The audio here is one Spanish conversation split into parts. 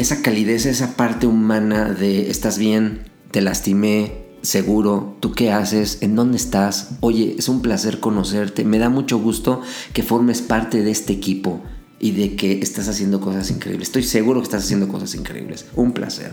esa calidez, esa parte humana de estás bien, te lastimé, seguro, tú qué haces, en dónde estás, oye, es un placer conocerte, me da mucho gusto que formes parte de este equipo y de que estás haciendo cosas increíbles. Estoy seguro que estás haciendo cosas increíbles. Un placer.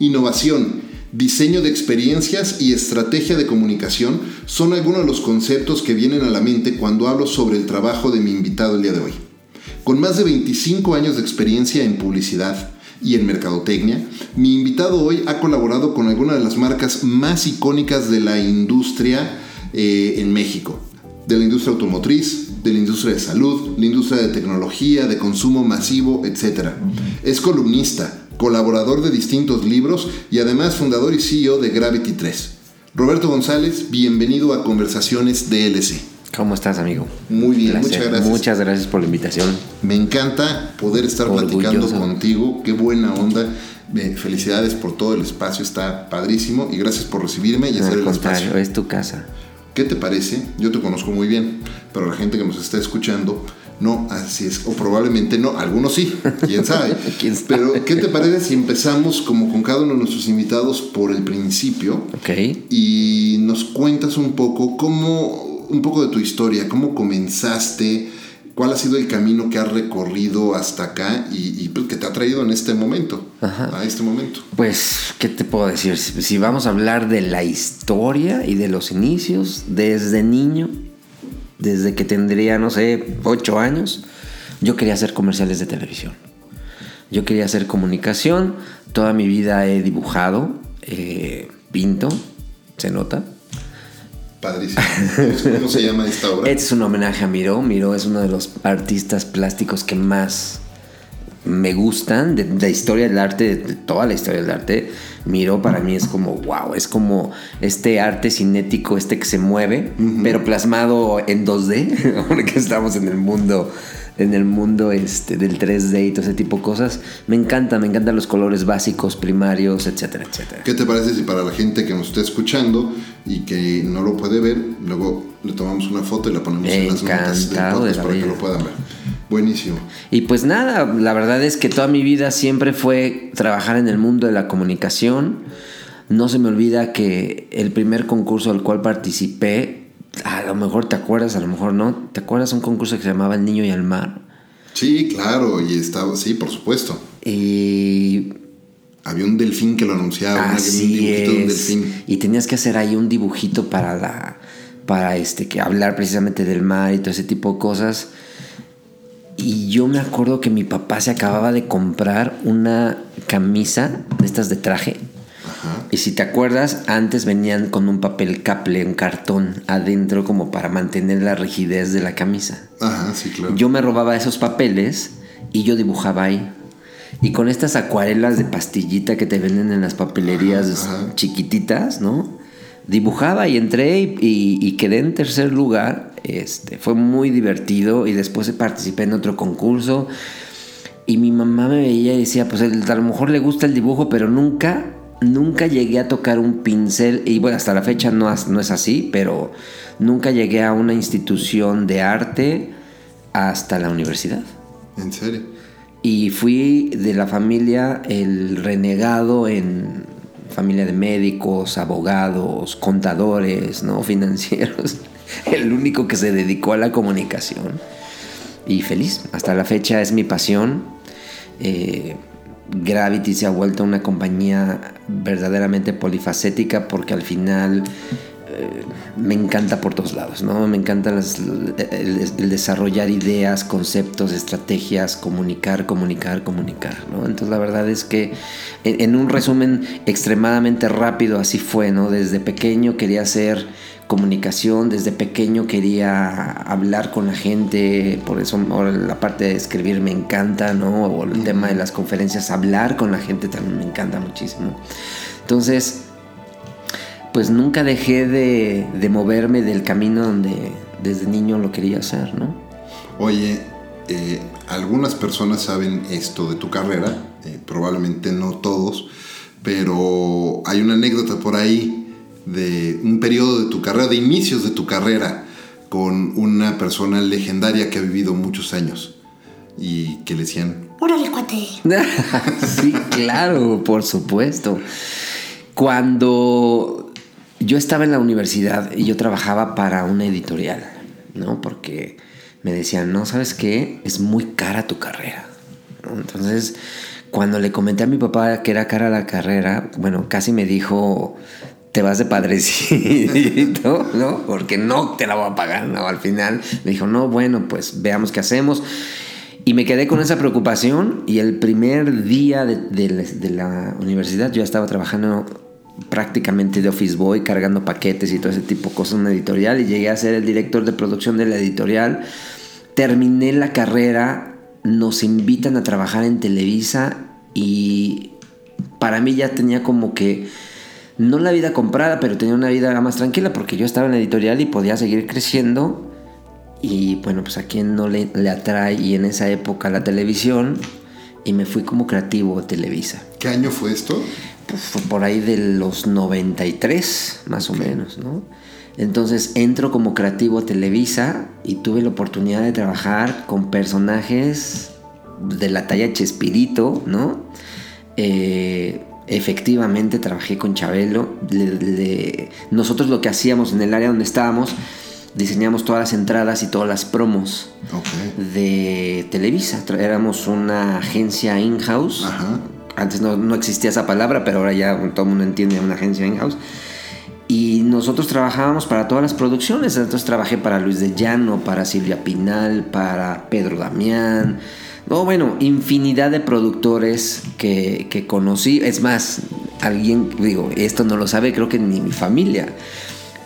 Innovación, diseño de experiencias y estrategia de comunicación son algunos de los conceptos que vienen a la mente cuando hablo sobre el trabajo de mi invitado el día de hoy. Con más de 25 años de experiencia en publicidad y en mercadotecnia, mi invitado hoy ha colaborado con algunas de las marcas más icónicas de la industria eh, en México, de la industria automotriz, de la industria de salud, la industria de tecnología, de consumo masivo, etc. Es columnista, colaborador de distintos libros y además fundador y CEO de Gravity 3. Roberto González, bienvenido a Conversaciones DLC. ¿Cómo estás, amigo? Muy bien, muchas gracias. Muchas gracias por la invitación. Me encanta poder estar platicando contigo. Qué buena onda. felicidades por todo el espacio, está padrísimo y gracias por recibirme y hacer el espacio. Es tu casa. ¿Qué te parece? Yo te conozco muy bien, pero la gente que nos está escuchando no, así es. O probablemente no. Algunos sí. ¿Quién sabe? Pero, ¿qué te parece si empezamos como con cada uno de nuestros invitados por el principio? Ok. Y nos cuentas un poco cómo, un poco de tu historia, cómo comenzaste, cuál ha sido el camino que has recorrido hasta acá y, pues, que te ha traído en este momento, a este momento. Pues, ¿qué te puedo decir? Si vamos a hablar de la historia y de los inicios, desde niño desde que tendría, no sé, ocho años, yo quería hacer comerciales de televisión. Yo quería hacer comunicación. Toda mi vida he dibujado, eh, pinto, se nota. Padrísimo. ¿Cómo se llama esta obra? Este es un homenaje a Miro. Miro es uno de los artistas plásticos que más me gustan de, la historia del arte, de toda la historia del arte. Miro para mí es como, wow, es como este arte cinético, este que se mueve, pero plasmado en 2D, porque estamos en el mundo en el mundo este, del 3D y todo ese tipo de cosas. Me encanta, me encantan los colores básicos, primarios, etcétera, etcétera. ¿Qué te parece si para la gente que nos esté escuchando y que no lo puede ver, luego le tomamos una foto y la ponemos en las notas del podcast para que lo puedan ver? Buenísimo. Y pues nada, la verdad es que toda mi vida siempre fue trabajar en el mundo de la comunicación. No se me olvida que el primer concurso al cual participé a lo mejor te acuerdas, a lo mejor no. ¿Te acuerdas un concurso que se llamaba El Niño y el Mar? Sí, claro, y estaba, sí, por supuesto. Y había un delfín que lo anunciaba, Así un dibujito de un delfín. Y tenías que hacer ahí un dibujito para la para este que hablar precisamente del mar y todo ese tipo de cosas. Y yo me acuerdo que mi papá se acababa de comprar una camisa de estas de traje y si te acuerdas, antes venían con un papel caple, un cartón adentro como para mantener la rigidez de la camisa. Ajá, sí, claro. Yo me robaba esos papeles y yo dibujaba ahí. Y con estas acuarelas de pastillita que te venden en las papelerías chiquititas, ¿no? Dibujaba y entré y, y, quedé en tercer lugar. Este, fue muy divertido y después participé en otro concurso. Y mi mamá me veía y decía, pues a lo mejor le gusta el dibujo, pero nunca nunca llegué a tocar un pincel, y bueno, hasta la fecha no, no es así, pero nunca llegué a una institución de arte hasta la universidad. ¿En serio? Y fui de la familia el renegado en familia de médicos, abogados, contadores, ¿no? financieros, el único que se dedicó a la comunicación. Y feliz, hasta la fecha es mi pasión. Eh, Gravity se ha vuelto una compañía verdaderamente polifacética porque al final me encanta por todos lados, ¿no? Me encanta el, desarrollar ideas, conceptos, estrategias, comunicar, comunicar, comunicar. Entonces la verdad es que en, un resumen extremadamente rápido así fue, ¿no? Desde pequeño quería hacer comunicación, desde pequeño quería hablar con la gente, por eso ahora la parte de escribir me encanta, ¿no? O el tema de las conferencias, hablar con la gente también me encanta muchísimo. Entonces, pues nunca dejé de, moverme del camino donde desde niño lo quería hacer, ¿no? Oye, eh, algunas personas saben esto de tu carrera, eh, probablemente no todos, pero hay una anécdota por ahí de un periodo de tu carrera, de inicios de tu carrera, con una persona legendaria que ha vivido muchos años y que le decían... ¡Órale, cuate! sí, claro, por supuesto. Cuando yo estaba en la universidad y yo trabajaba para una editorial, ¿no? Porque me decían, no, ¿sabes qué? Es muy cara tu carrera. Entonces, cuando le comenté a mi papá que era cara la carrera, bueno, casi me dijo, te vas de padrecito, ¿no? Porque no te la voy a pagar, ¿no? Al final me dijo, no, bueno, pues veamos qué hacemos. Y me quedé con esa preocupación y el primer día de, de la universidad yo estaba trabajando prácticamente de office boy, cargando paquetes y todo ese tipo de cosas en una editorial y llegué a ser el director de producción de la editorial. Terminé la carrera, nos invitan a trabajar en Televisa y para mí ya tenía como que no la vida comprada, pero tenía una vida más tranquila porque yo estaba en la editorial y podía seguir creciendo. Y bueno, pues a quien no le, le atrae y en esa época la televisión y me fui como creativo a Televisa. ¿Qué año fue esto? Fue por ahí de los 93, más o menos, ¿no? Entonces entro como creativo a Televisa y tuve la oportunidad de trabajar con personajes de la talla Chespirito, ¿no? Eh, efectivamente trabajé con Chabelo. nosotros lo que hacíamos en el área donde estábamos, diseñamos todas las entradas y todas las promos de Televisa. Éramos una agencia in-house antes no, existía esa palabra, pero ahora ya todo el mundo entiende una agencia in-house. Y nosotros trabajábamos para todas las producciones. Entonces trabajé para Luis de Llano, para Silvia Pinal, para Pedro Damián. No, bueno, infinidad de productores que, que conocí. Es más, alguien, digo, esto no lo sabe, creo que ni mi familia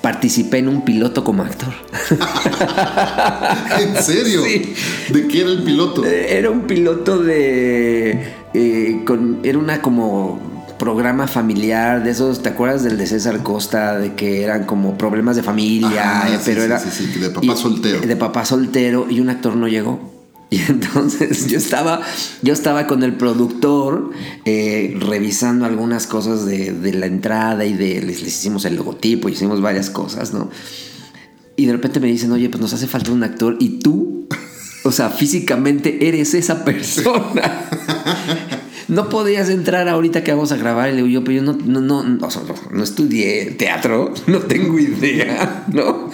participé en un piloto como actor. ¿En serio? ¿De qué era el piloto? Era un piloto de eh, era una como programa familiar de esos, ¿te acuerdas del de César Costa? De que eran como problemas de familia, eh, pero era... de papá soltero. De papá soltero y un actor no llegó. Y entonces yo estaba, yo estaba con el productor eh, revisando algunas cosas de, la entrada y de, les, hicimos el logotipo, hicimos varias cosas, ¿no? Y de repente me dicen, oye, pues nos hace falta un actor y tú o sea, físicamente eres esa persona. no podías entrar ahorita que vamos a grabar. Y le digo yo, pero yo no, no, no, no, estudié teatro, no tengo idea, ¿no?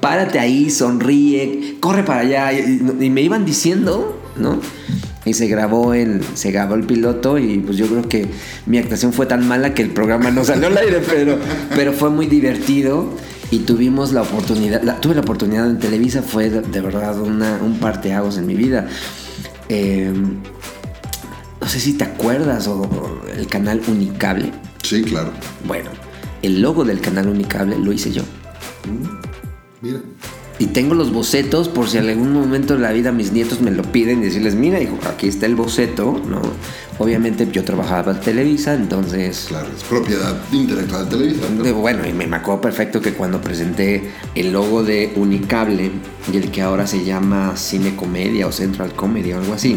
Párate ahí, sonríe, corre para allá. Y, me iban diciendo, ¿no? Y se grabó el, se grabó el piloto y pues yo creo que mi actuación fue tan mala que el programa no salió al aire, pero, pero fue muy divertido y tuvimos la oportunidad, tuve la oportunidad en Televisa, fue de, verdad una, un parteaguas en mi vida. Em, no sé si te acuerdas o, el canal Unicable. Sí, claro. Bueno, el logo del canal Unicable lo hice yo. Mm, mira. Y tengo los bocetos por si en algún momento de la vida mis nietos me lo piden y decirles, mira, hijo, aquí está el boceto, ¿no? Obviamente yo trabajaba en Televisa, entonces... Claro, es propiedad intelectual de Televisa. Bueno, y me marcó perfecto que cuando presenté el logo de Unicable y el que ahora se llama Cine Comedia o Central Comedy o algo así,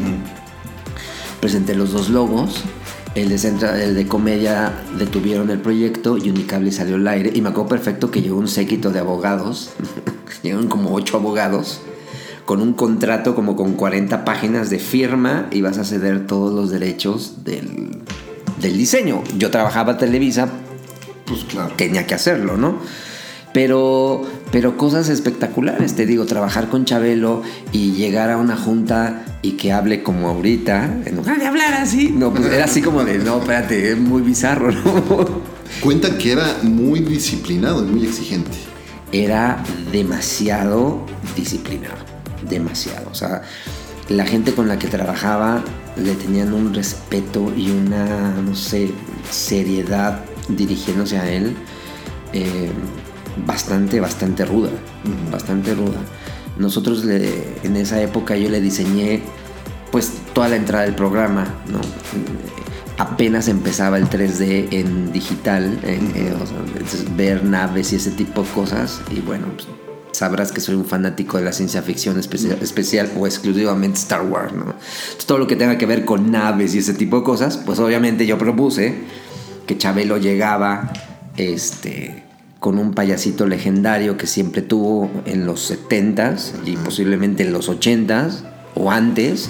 presenté los dos logos. El de, Central, el de comedia detuvieron el proyecto y Unicable salió al aire. Y me acuerdo perfecto que llegó un séquito de abogados. Llegaron como ocho abogados con un contrato como con 40 páginas de firma y vas a ceder todos los derechos del, diseño. Yo trabajaba Televisa, pues claro. Tenía que hacerlo, ¿no? Pero, pero cosas espectaculares, te digo, trabajar con Chabelo y llegar a una junta y que hable como ahorita, en lugar de hablar así, no, pues era así como de, no, espérate, es muy bizarro, ¿no? Cuenta que era muy disciplinado y muy exigente. era demasiado disciplinado, demasiado. O sea, la gente con la que trabajaba le tenían un respeto y una, no sé, seriedad dirigiéndose a él eh, bastante, bastante ruda, bastante ruda. Nosotros en esa época yo le diseñé pues toda la entrada del programa, ¿no? Apenas empezaba el 3D en digital, eh, ver naves y ese tipo de cosas. Y bueno, pues, sabrás que soy un fanático de la ciencia ficción especial, especial o exclusivamente Star Wars, ¿no? todo lo que tenga que ver con naves y ese tipo de cosas, pues obviamente yo propuse que Chabelo llegaba este, con un payasito legendario que siempre tuvo en los 70s y posiblemente en los 80s o antes,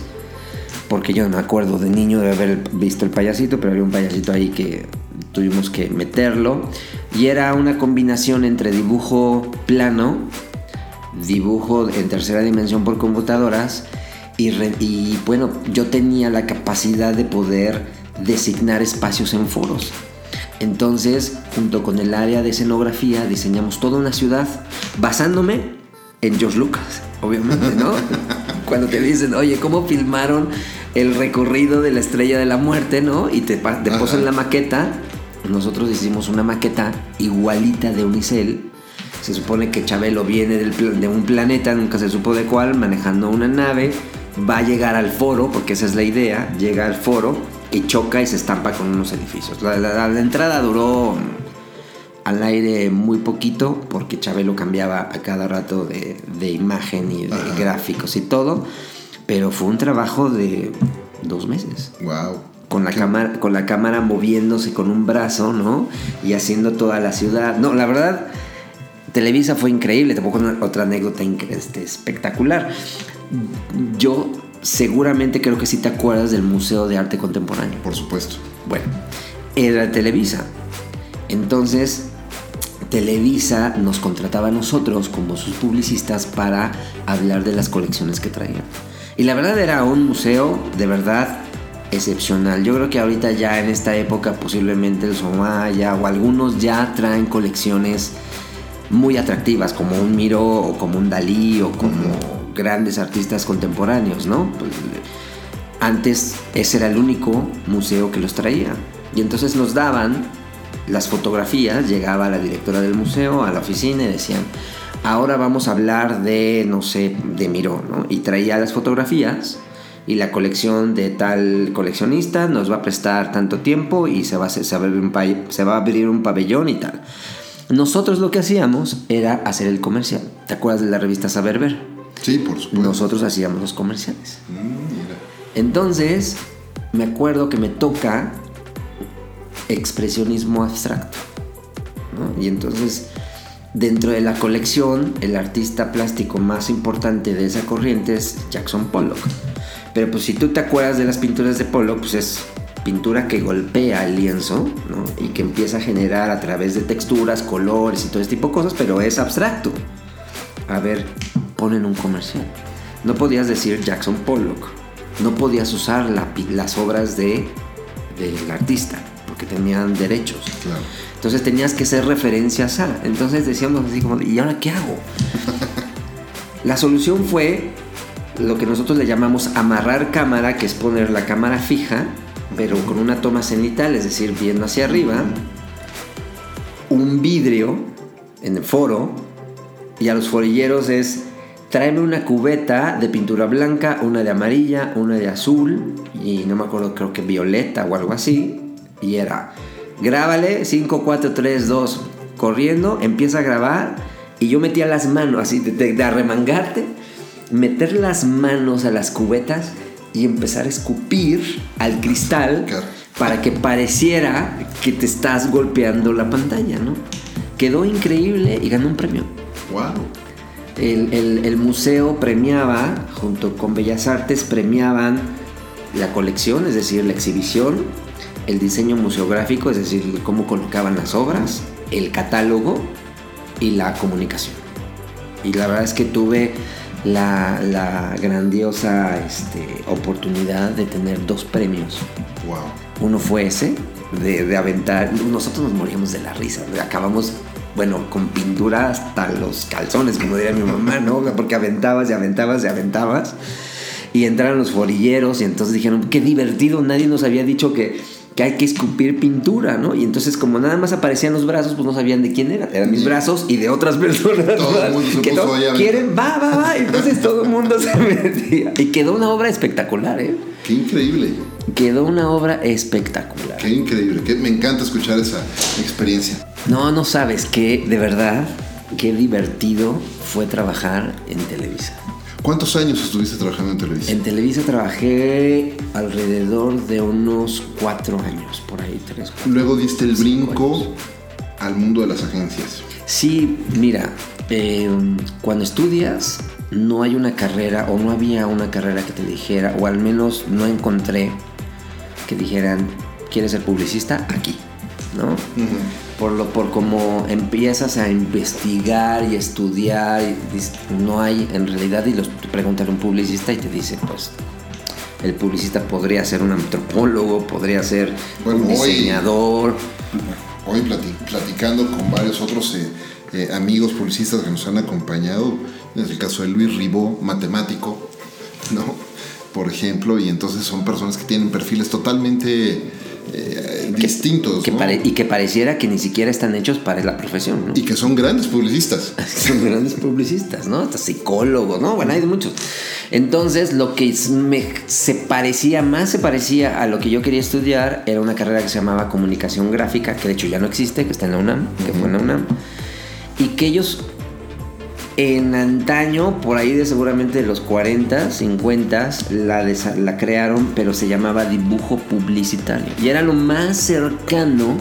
porque yo no me acuerdo de niño de haber visto el payasito, pero había un payasito ahí que tuvimos que meterlo. Y era una combinación entre dibujo plano, dibujo en tercera dimensión por computadoras, y, y bueno, yo tenía la capacidad de poder designar espacios en foros. Entonces, junto con el área de escenografía, diseñamos toda una ciudad basándome en George Lucas, obviamente, ¿no? Cuando te dicen, oye, ¿cómo filmaron el recorrido de la estrella de la muerte, ¿no? Y te, te posan la maqueta. Nosotros hicimos una maqueta igualita de Unicel. Se supone que Chabelo viene de un planeta, nunca se supo de cuál, manejando una nave. Va a llegar al foro, porque esa es la idea. Llega al foro y choca y se estampa con unos edificios. La, entrada duró al aire muy poquito porque Chabelo cambiaba a cada rato de, imagen y de gráficos y todo, pero fue un trabajo de dos meses. Wow. Con la, cámara, con la cámara moviéndose con un brazo, ¿no? Y haciendo toda la ciudad. No, la verdad, Televisa fue increíble. Pongo otra anécdota este, espectacular. Yo seguramente creo que sí te acuerdas del Museo de Arte Contemporáneo. Por supuesto. Bueno, era Televisa. Entonces, Televisa nos contrataba a nosotros como sus publicistas para hablar de las colecciones que traían. Y la verdad era un museo de verdad excepcional. Yo creo que ahorita ya en esta época posiblemente el Somaya o algunos ya traen colecciones muy atractivas como un Miro o como un Dalí o como grandes artistas contemporáneos, ¿no? Pues, antes ese era el único museo que los traía. Y entonces nos daban las fotografías, llegaba la directora del museo a la oficina y decían, ahora vamos a hablar de, no sé, de Miró, ¿no? Y traía las fotografías y la colección de tal coleccionista nos va a prestar tanto tiempo y se va a, abrir, un se va a abrir un pabellón y tal. Nosotros lo que hacíamos era hacer el comercial. ¿Te acuerdas de la revista Saber Ver? Sí, por supuesto. Nosotros hacíamos los comerciales. Mm, Entonces, me acuerdo que me toca expresionismo abstracto. Y entonces, dentro de la colección, el artista plástico más importante de esa corriente es Jackson Pollock. Pero pues si tú te acuerdas de las pinturas de Pollock, pues es pintura que golpea el lienzo y que empieza a generar a través de texturas, colores y todo ese tipo de cosas, pero es abstracto. A ver, ponen un comercial. No podías decir Jackson Pollock. No podías usar las obras de, del artista porque tenían derechos. Entonces tenías que ser referencias a. Entonces decíamos así como, ¿y ahora qué hago? la solución fue lo que nosotros le llamamos amarrar cámara, que es poner la cámara fija, pero con una toma cenital, es decir, viendo hacia arriba, un vidrio en el foro, y a los forilleros es tráeme una cubeta de pintura blanca, una de amarilla, una de azul y no me acuerdo, creo que violeta o algo así. Y era, grábale 5, 4, 3, 2, corriendo, empieza a grabar y yo metía las manos así de, arremangarte, meter las manos a las cubetas y empezar a escupir al cristal para que pareciera que te estás golpeando la pantalla, ¿no? Quedó increíble y ganó un premio. ¡Wow! El, museo premiaba, junto con Bellas Artes, premiaban la colección, es decir, la exhibición, el diseño museográfico, es decir, cómo colocaban las obras, el catálogo y la comunicación. Y la verdad es que tuve la, grandiosa este, oportunidad de tener dos premios. Wow. Uno fue ese, de, de, aventar. Nosotros nos moríamos de la risa. Acabamos bueno, con pintura hasta los calzones, como diría mi mamá, ¿no? Porque aventabas y aventabas y aventabas. Y entraron los forilleros y entonces dijeron, qué divertido, nadie nos había dicho que, que hay que escupir pintura, ¿no? Y entonces como nada más aparecían los brazos, pues no sabían de quién era. Eran mis brazos y de otras personas. Todo el mundo se que puso todo- quieren, va, va, va. Entonces todo el mundo se metía. Y quedó una obra espectacular, ¿eh? Qué increíble. Quedó una obra espectacular. Qué increíble. Qué- me encanta escuchar esa experiencia. No, no sabes qué, de verdad, qué divertido fue trabajar en Televisa. ¿Cuántos años estuviste trabajando en televisión? En Televisa trabajé alrededor de unos cuatro años, por ahí, tres, cuatro. Luego diste el brinco años. al mundo de las agencias. Sí, mira, eh, cuando estudias no hay una carrera o no había una carrera que te dijera, o al menos no encontré que dijeran, ¿quieres ser publicista? Aquí, ¿no? Por lo por como empiezas a investigar y estudiar, y no hay en realidad, y los preguntan a un publicista y te dice, pues, el publicista podría ser un antropólogo, podría ser Bueno, un diseñador. Hoy plati- platicando con varios otros eh, eh, amigos publicistas que nos han acompañado, en el caso de Luis Ribó, matemático, ¿no? Por ejemplo, y entonces son personas que tienen perfiles totalmente eh, distintos, que ¿no? y que pareciera que ni siquiera están hechos para la profesión, ¿no? Y que son grandes publicistas. Son grandes publicistas, ¿no? Hasta psicólogos, ¿no? Bueno, hay muchos. Entonces, lo que me se parecía, más se parecía a lo que yo quería estudiar, era una carrera que se llamaba comunicación gráfica, que de hecho ya no existe, que está en la UNAM, que fue en la UNAM. Y que ellos, en antaño, por ahí de seguramente los 40, 50, la, la crearon, pero se llamaba dibujo publicitario. Y era lo más cercano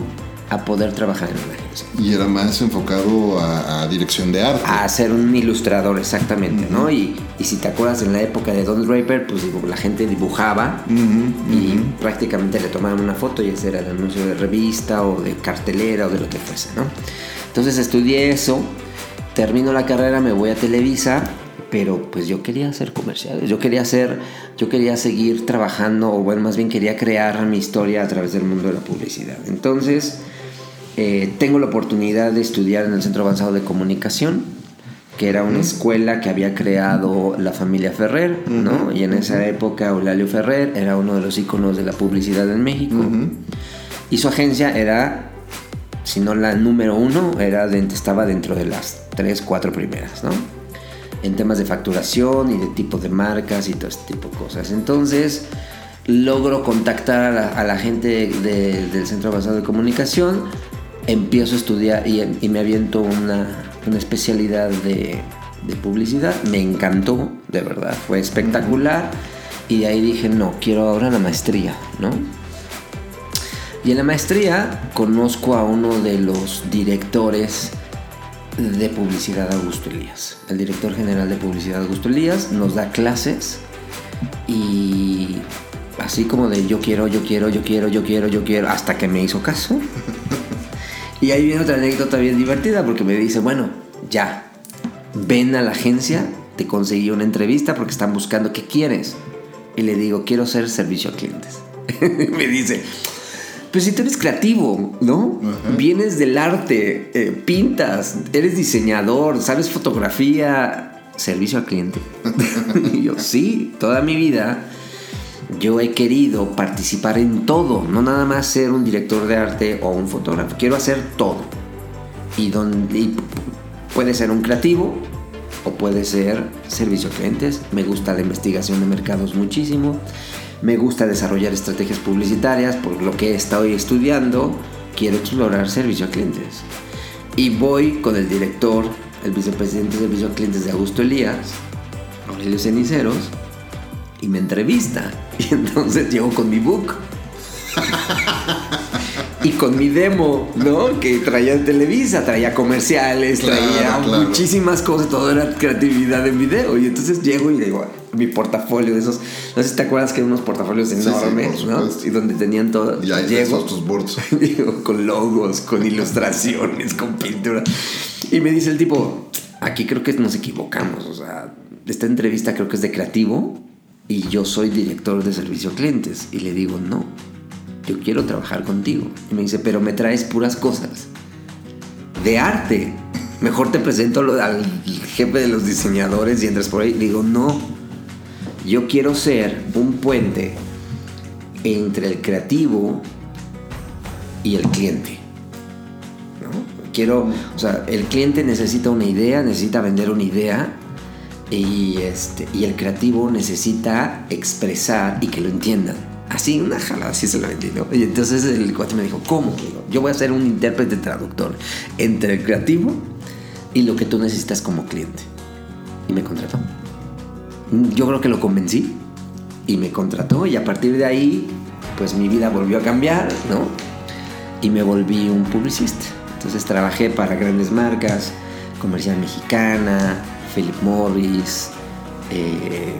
a poder trabajar en una agencia. Y era más enfocado a, a dirección de arte. A ser un ilustrador, exactamente, ¿no? Y, y si te acuerdas en la época de Don Draper, pues digo, la gente dibujaba y prácticamente le tomaban una foto y ese era el anuncio de revista o de cartelera o de lo que fuese, ¿no? Entonces estudié eso, termino la carrera, me voy a Televisa, pero pues yo quería hacer comerciales, yo quería hacer, yo quería seguir trabajando, o bueno, más bien quería crear mi historia a través del mundo de la publicidad. Entonces, eh, tengo la oportunidad de estudiar en el Centro Avanzado de Comunicación, que era una escuela que había creado la familia Ferrer, ¿no? Y en esa época Eulalio Ferrer era uno de los íconos de la publicidad en México. Y su agencia era, si no la número uno, era de- estaba dentro de las tres, cuatro primeras, ¿no? En temas de facturación y de tipo de marcas y todo este tipo de cosas. Entonces, logro contactar a la, a la gente de- del Centro Avanzado de Comunicación, empiezo a estudiar y, y me aviento una, una especialidad de, de publicidad. Me encantó, de verdad, fue espectacular. Y de ahí dije, no, quiero ahora la maestría, ¿no? Y en la maestría conozco a uno de los directores de publicidad, Augusto Elías. El director general de publicidad, Augusto Elías, nos da clases y así como de yo quiero, yo quiero, yo quiero, yo quiero, yo quiero, hasta que me hizo caso. y ahí viene otra anécdota bien divertida porque me dice, bueno, ya, ven a la agencia, te conseguí una entrevista porque están buscando qué quieres. Y le digo, quiero ser servicio a clientes. me dice, pues si tú eres creativo, ¿no? Ajá. Vienes del arte, eh, pintas, eres diseñador, sabes fotografía, servicio al cliente. y yo, sí, toda mi vida yo he querido participar en todo, no nada más ser un director de arte o un fotógrafo, quiero hacer todo. Y, donde, y puede ser un creativo o puede ser servicio a clientes. Me gusta la investigación de mercados muchísimo. Me gusta desarrollar estrategias publicitarias, por lo que he estado estudiando, quiero explorar servicio a clientes. Y voy con el director, el vicepresidente de servicio a clientes de Augusto Elías, Aurelio Ceniceros, y me entrevista. Y entonces llego con mi book. y con mi demo, ¿no? Que traía en Televisa, traía comerciales, Claro, traía claro. muchísimas cosas, todo era creatividad en video. Y entonces llego y digo, mi portafolio de esos, no sé si te acuerdas que eran unos portafolios sí, enormes, por ¿no? supuesto. Y donde tenían todo. Y ahí llego, tus boards. Digo, con logos, con ilustraciones, con pintura. Y me dice el tipo, aquí creo que nos equivocamos. O sea, esta entrevista creo que es de creativo y yo soy director de servicio a clientes. Y le digo, no, yo quiero trabajar contigo. Y me dice, pero me traes puras cosas de arte. Mejor te presento al jefe de los diseñadores y entras por ahí. Digo, no, yo quiero ser un puente entre el creativo y el cliente. Quiero, o sea, el cliente necesita una idea, necesita vender una idea y, este, y el creativo necesita expresar y que lo entiendan. Así, una jalada, así se lo vendí, Y entonces el cuate me dijo, ¿cómo? Yo voy a ser un intérprete traductor entre el creativo y lo que tú necesitas como cliente. Y me contrató. Yo creo que lo convencí y me contrató y a partir de ahí, pues mi vida volvió a cambiar, ¿no? Y me volví un publicista. Entonces trabajé para grandes marcas, Comercial Mexicana, Philip Morris, eh,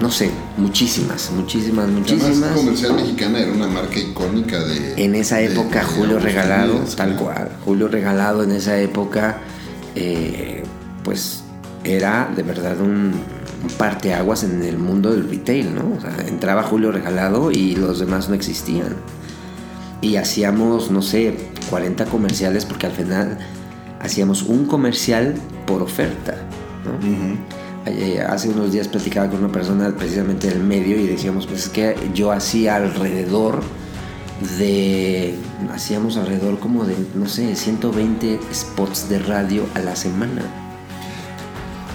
no sé, muchísimas, muchísimas, muchísimas. Comercial Mexicana era una marca icónica de... En esa época, Julio Regalado, tal cual. Julio Regalado en esa época, eh, pues era de verdad un, parteaguas en el mundo del retail, ¿no? O sea, entraba Julio Regalado y los demás no existían. Y hacíamos, no sé, 40 comerciales porque al final hacíamos un comercial por oferta, ¿no? Eh, hace unos días platicaba con una persona precisamente del medio y decíamos, pues es que yo hacía alrededor de, hacíamos alrededor como de, no sé, 120 spots de radio a la semana.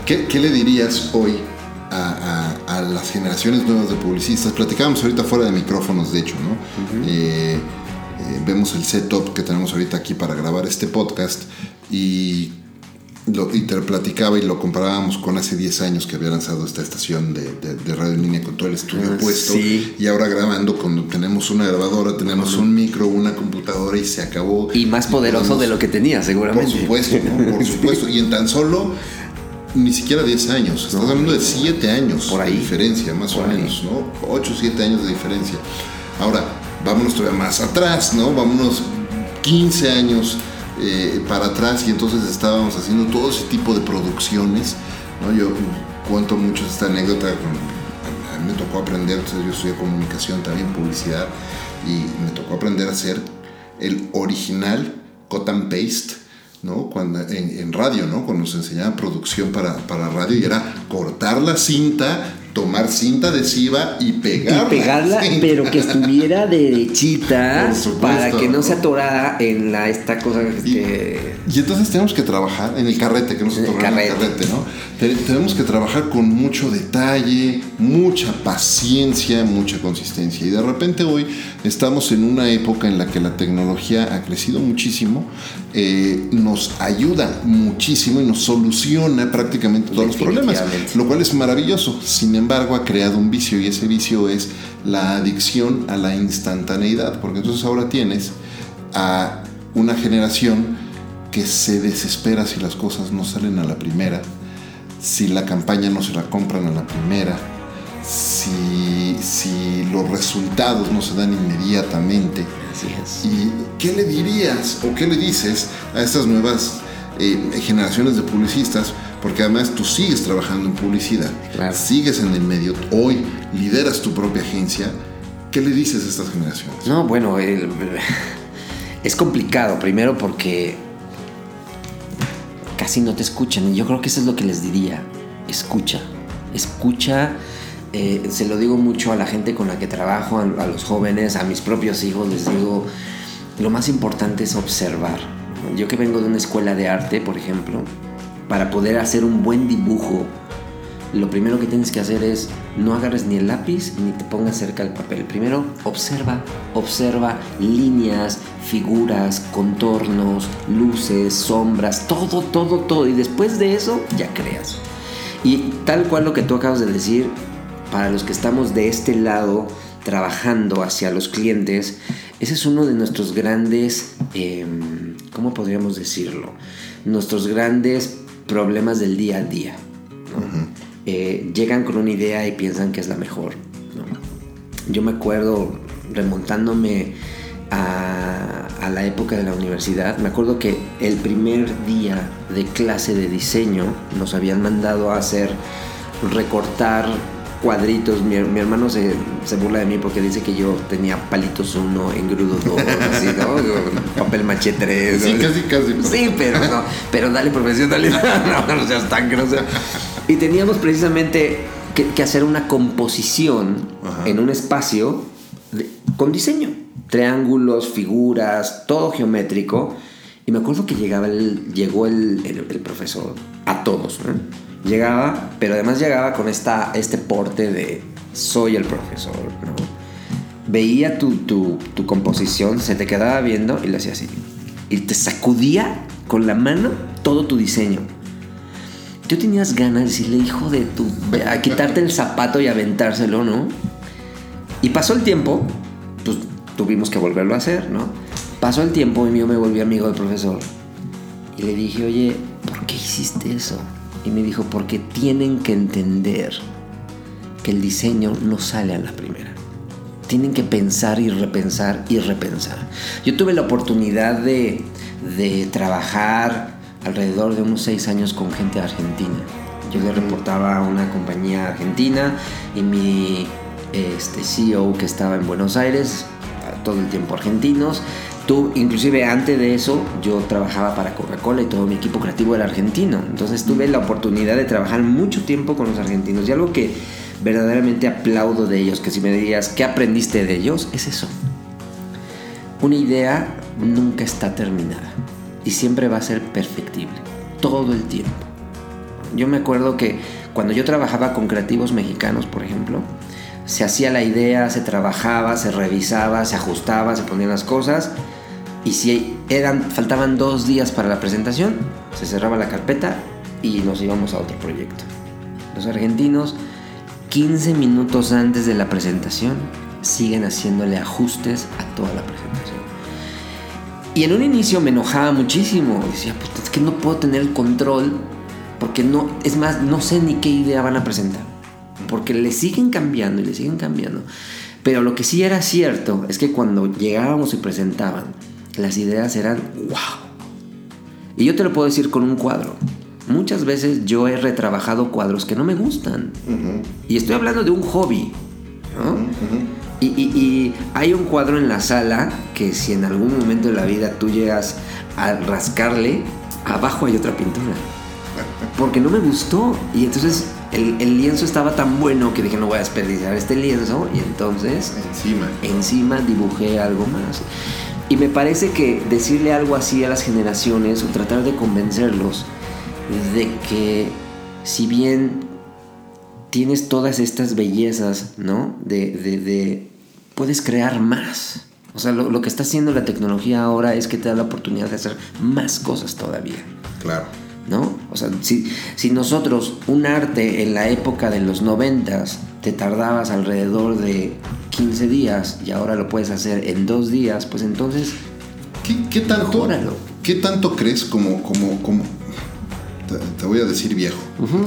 ¿Qué, le dirías hoy a, las generaciones nuevas de publicistas? Platicábamos ahorita fuera de micrófonos, de hecho, ¿no? Eh, eh, vemos el setup que tenemos ahorita aquí para grabar este podcast y lo, y te lo platicaba y lo comparábamos con hace 10 años que había lanzado esta estación de, radio en línea con todo el estudio ah, puesto y ahora grabando cuando tenemos una grabadora, tenemos un micro, una computadora y se acabó. Y más poderoso de lo que tenía seguramente. Por supuesto, por supuesto. Y en tan solo ni siquiera 10 años, estás hablando de 7 años por ahí. de diferencia, más o menos, ¿no? 8 7 años de diferencia. Ahora, vámonos todavía más atrás, ¿no? Vámonos 15 años eh, para atrás y entonces estábamos haciendo todo ese tipo de producciones. ¿no? Yo cuento mucho esta anécdota, a mí me tocó aprender, yo estudié comunicación también, publicidad, y me tocó aprender a hacer el original cut and paste. ¿No? Cuando, en, radio, ¿no? Cuando nos enseñaban producción para, para radio y era cortar la cinta, tomar cinta adhesiva y pegarla. Y pegarla, pero que estuviera derechita para que no se atorara en la esta cosa que... Y, entonces tenemos que trabajar en el carrete, que no se el carrete, ¿no? Tenemos que trabajar con mucho detalle, mucha paciencia, mucha consistencia. Y de repente hoy estamos en una época en la que la tecnología ha crecido muchísimo, eh, nos ayuda muchísimo y nos soluciona prácticamente todos los problemas, lo cual es maravilloso. Sin embargo, ha creado un vicio y ese vicio es la adicción a la instantaneidad, porque entonces ahora tienes a una generación que se desespera si las cosas no salen a la primera, si la campaña no se la compran a la primera, si, si los resultados no se dan inmediatamente. Así es. ¿Y qué le dirías o qué le dices a estas nuevas eh, generaciones de publicistas? Porque además tú sigues trabajando en publicidad, sigues en el medio, hoy lideras tu propia agencia. ¿Qué le dices a estas generaciones? No, bueno, es complicado. Primero porque casi no te escuchan. Y yo creo que eso es lo que les diría. Escucha. Escucha eh, se lo digo mucho a la gente con la que trabajo, a, los jóvenes, a mis propios hijos, les digo, lo más importante es observar. Yo que vengo de una escuela de arte, por ejemplo, para poder hacer un buen dibujo, lo primero que tienes que hacer es no agarres ni el lápiz ni te pongas cerca del papel. Primero observa, observa líneas, figuras, contornos, luces, sombras, todo, todo, todo. Y después de eso ya creas. Y tal cual lo que tú acabas de decir, para los que estamos de este lado trabajando hacia los clientes, ese es uno de nuestros grandes, em, ¿cómo podríamos decirlo? Nuestros grandes problemas del día a día. Eh, llegan con una idea y piensan que es la mejor. Yo me acuerdo, remontándome a, a, la época de la universidad, me acuerdo que el primer día de clase de diseño nos habían mandado a hacer, recortar cuadritos. Mi, mi hermano se, se, burla de mí porque dice que yo tenía palitos uno, engrudo dos, así, ¿no? Papel maché tres. Sí, casi, casi. Sí, pero no. Pero dale profesionalidad. No, no seas tan grosero. Y teníamos precisamente que, que hacer una composición Ajá. en un espacio de, con diseño. Triángulos, figuras, todo geométrico. Y me acuerdo que llegaba el, llegó el, el, el profesor a todos. ¿no? Llegaba, pero además llegaba con esta, este porte de soy el profesor. ¿no? Veía tu, tu, tu composición, se te quedaba viendo y lo hacía así. Y te sacudía con la mano todo tu diseño. Tú tenías ganas de decirle, hijo de tu. a quitarte el zapato y aventárselo, ¿no? Y pasó el tiempo, pues tuvimos que volverlo a hacer, ¿no? Pasó el tiempo y yo me volví amigo del profesor. Y le dije, oye, ¿por qué hiciste eso? Y me dijo, porque tienen que entender que el diseño no sale a la primera. Tienen que pensar y repensar y repensar. Yo tuve la oportunidad de, trabajar alrededor de unos seis años con gente argentina. Yo le reportaba a una compañía argentina y mi este, CEO que estaba en Buenos Aires, todo el tiempo argentinos. Tú, inclusive antes de eso, yo trabajaba para Coca-Cola y todo mi equipo creativo era argentino. Entonces tuve la oportunidad de trabajar mucho tiempo con los argentinos. Y algo que verdaderamente aplaudo de ellos, que si me dirías, ¿qué aprendiste de ellos? Es eso. Una idea nunca está terminada y siempre va a ser perfectible, todo el tiempo. Yo me acuerdo que cuando yo trabajaba con creativos mexicanos, por ejemplo, se hacía la idea, se trabajaba, se revisaba, se ajustaba, se ponían las cosas y si eran, faltaban dos días para la presentación, se cerraba la carpeta y nos íbamos a otro proyecto. Los argentinos, 15 minutos antes de la presentación, siguen haciéndole ajustes a toda la presentación. Y en un inicio me enojaba muchísimo. Decía, pues es que no puedo tener el control porque no, es más, no sé ni qué idea van a presentar. Porque le siguen cambiando y le siguen cambiando. Pero lo que sí era cierto es que cuando llegábamos y presentaban, las ideas eran wow. Y yo te lo puedo decir con un cuadro. Muchas veces yo he retrabajado cuadros que no me gustan. Uh -huh. Y estoy hablando de un hobby. ¿no? Uh -huh. Y, y, y, hay un cuadro en la sala que si en algún momento de la vida tú llegas a rascarle, abajo hay otra pintura. Porque no me gustó. Y entonces el, el, lienzo estaba tan bueno que dije no voy a desperdiciar este lienzo. Y entonces encima, encima dibujé algo más. Y me parece que decirle algo así a las generaciones o tratar de convencerlos de que si bien tienes todas estas bellezas, ¿no? De, de, de puedes crear más. O sea, lo, lo, que está haciendo la tecnología ahora es que te da la oportunidad de hacer más cosas todavía. Claro. ¿No? O sea, si, si nosotros un arte en la época de los noventas te tardabas alrededor de 15 días y ahora lo puedes hacer en dos días, pues entonces... ¿Qué, qué tanto, mejóralo. ¿Qué tanto crees como... como, como te, te voy a decir viejo, uh -huh.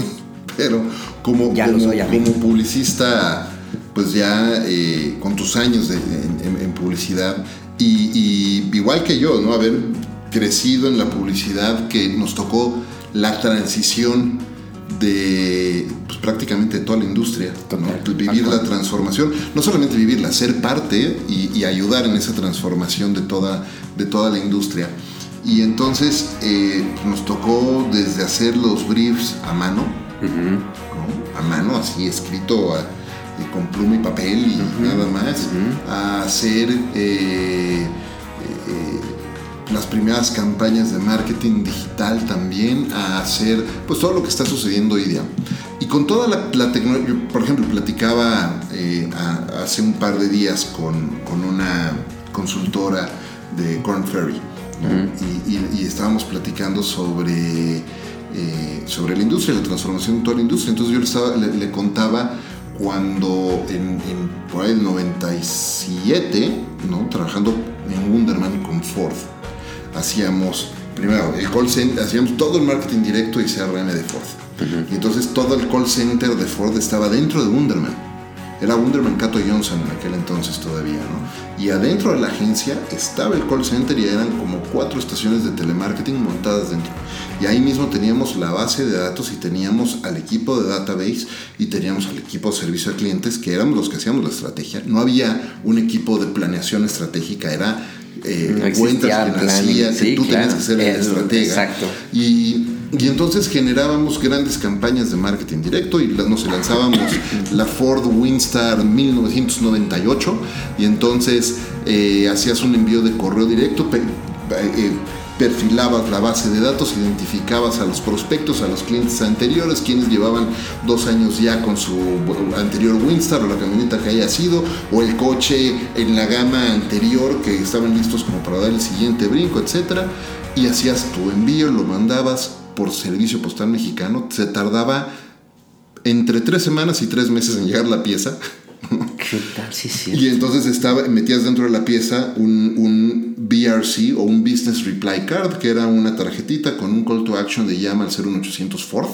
pero como, ya como, soy, como publicista pues ya eh, con tus años de, en, en, publicidad y, y, igual que yo, ¿no? Haber crecido en la publicidad que nos tocó la transición de pues, prácticamente toda la industria, ¿no? vivir la transformación, no solamente vivirla, ser parte y, y, ayudar en esa transformación de toda, de toda la industria. Y entonces eh, nos tocó desde hacer los briefs a mano, uh -huh. ¿no? a mano, así escrito a, con pluma y papel y uh -huh. nada más, uh -huh. a hacer eh, eh, las primeras campañas de marketing digital también, a hacer pues todo lo que está sucediendo hoy día. Y con toda la, la tecnología, por ejemplo, platicaba eh, a, hace un par de días con, con una consultora de Corn Ferry ¿no? y, y, y, estábamos platicando sobre, eh, sobre la industria, la transformación de toda la industria. Entonces yo le, estaba, le, le contaba cuando en, en, por ahí el 97, ¿no? trabajando en Wunderman con Ford, hacíamos primero el call center, hacíamos todo el marketing directo y CRM de Ford. Uh -huh. Y entonces todo el call center de Ford estaba dentro de Wunderman. Era Wunderman Cato Johnson en aquel entonces todavía, ¿no? Y adentro de la agencia estaba el call center y eran como cuatro estaciones de telemarketing montadas dentro. Y ahí mismo teníamos la base de datos y teníamos al equipo de database y teníamos al equipo de servicio a clientes que éramos los que hacíamos la estrategia. No había un equipo de planeación estratégica, era eh, cuentas que nacían, tú tenías que ser el estratega. Exacto. Y y entonces generábamos grandes campañas de marketing directo y nos lanzábamos la Ford Winstar 1998 y entonces eh, hacías un envío de correo directo, eh, perfilabas la base de datos, identificabas a los prospectos, a los clientes anteriores, quienes llevaban dos años ya con su anterior Winstar o la camioneta que haya sido, o el coche en la gama anterior que estaban listos como para dar el siguiente brinco, etc. Y hacías tu envío, lo mandabas por servicio postal mexicano, se tardaba entre tres semanas y tres meses en llegar la pieza. ¿Qué tal? Sí, sí. Y entonces estaba, metías dentro de la pieza un, un, BRC o un Business Reply Card, que era una tarjetita con un call to action de llama al 01800 Ford,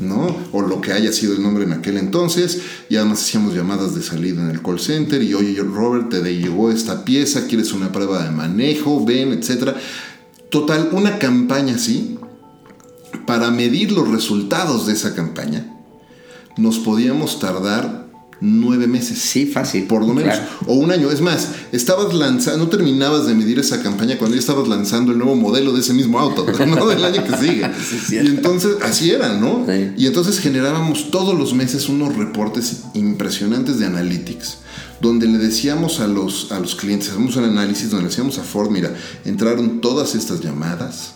¿no? O lo que haya sido el nombre en aquel entonces. Y además hacíamos llamadas de salida en el call center. Y oye, Robert, te llegó esta pieza, quieres una prueba de manejo, ven, etcétera. Total, una campaña así para medir los resultados de esa campaña, nos podíamos tardar nueve meses. Sí, fácil. Por lo menos. O un año. Es más, estabas lanzando, no terminabas de medir esa campaña cuando ya estabas lanzando el nuevo modelo de ese mismo auto, ¿no? Del año que sigue. y entonces, así era, ¿no? Y entonces generábamos todos los meses unos reportes impresionantes de analytics donde le decíamos a los, a los clientes, hacemos un análisis donde le decíamos a Ford, mira, entraron todas estas llamadas,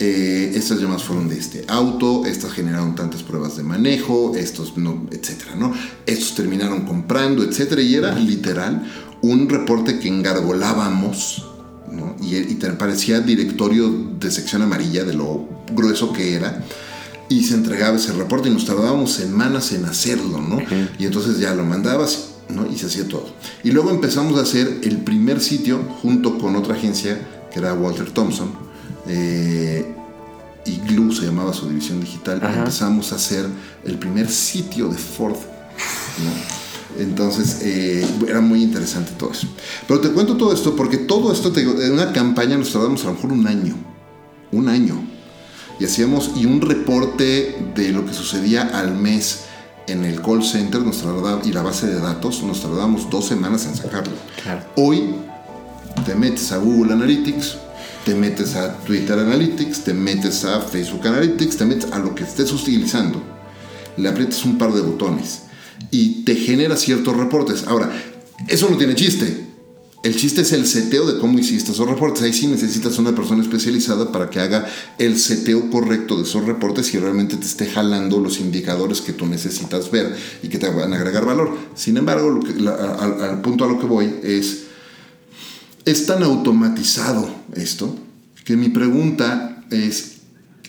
eh, estas llamadas fueron de este auto, estas generaron tantas pruebas de manejo, estos no, etcétera, ¿no? Estos terminaron comprando, etcétera, y era literal un reporte que engargolábamos, ¿no? Y, y parecía directorio de sección amarilla de lo grueso que era. Y se entregaba ese reporte y nos tardábamos semanas en hacerlo, ¿no? Y entonces ya lo mandabas, ¿no? Y se hacía todo. Y luego empezamos a hacer el primer sitio junto con otra agencia que era Walter Thompson, eh, y Glue se llamaba su división digital, empezamos a hacer el primer sitio de Ford. Entonces eh, era muy interesante todo eso. Pero te cuento todo esto porque todo esto, te, en una campaña nos tardamos a lo mejor un año. Un año. Y hacíamos, y un reporte de lo que sucedía al mes en el call center nos tardaba, y la base de datos nos tardábamos dos semanas en sacarlo. Hoy te metes a Google Analytics, te metes a Twitter Analytics, te metes a Facebook Analytics, te metes a lo que estés utilizando, le aprietas un par de botones y te genera ciertos reportes. Ahora, eso no tiene chiste. El chiste es el seteo de cómo hiciste esos reportes. Ahí sí necesitas una persona especializada para que haga el seteo correcto de esos reportes y realmente te esté jalando los indicadores que tú necesitas ver y que te van a agregar valor. Sin embargo, al punto a lo que voy es es tan automatizado esto que mi pregunta es,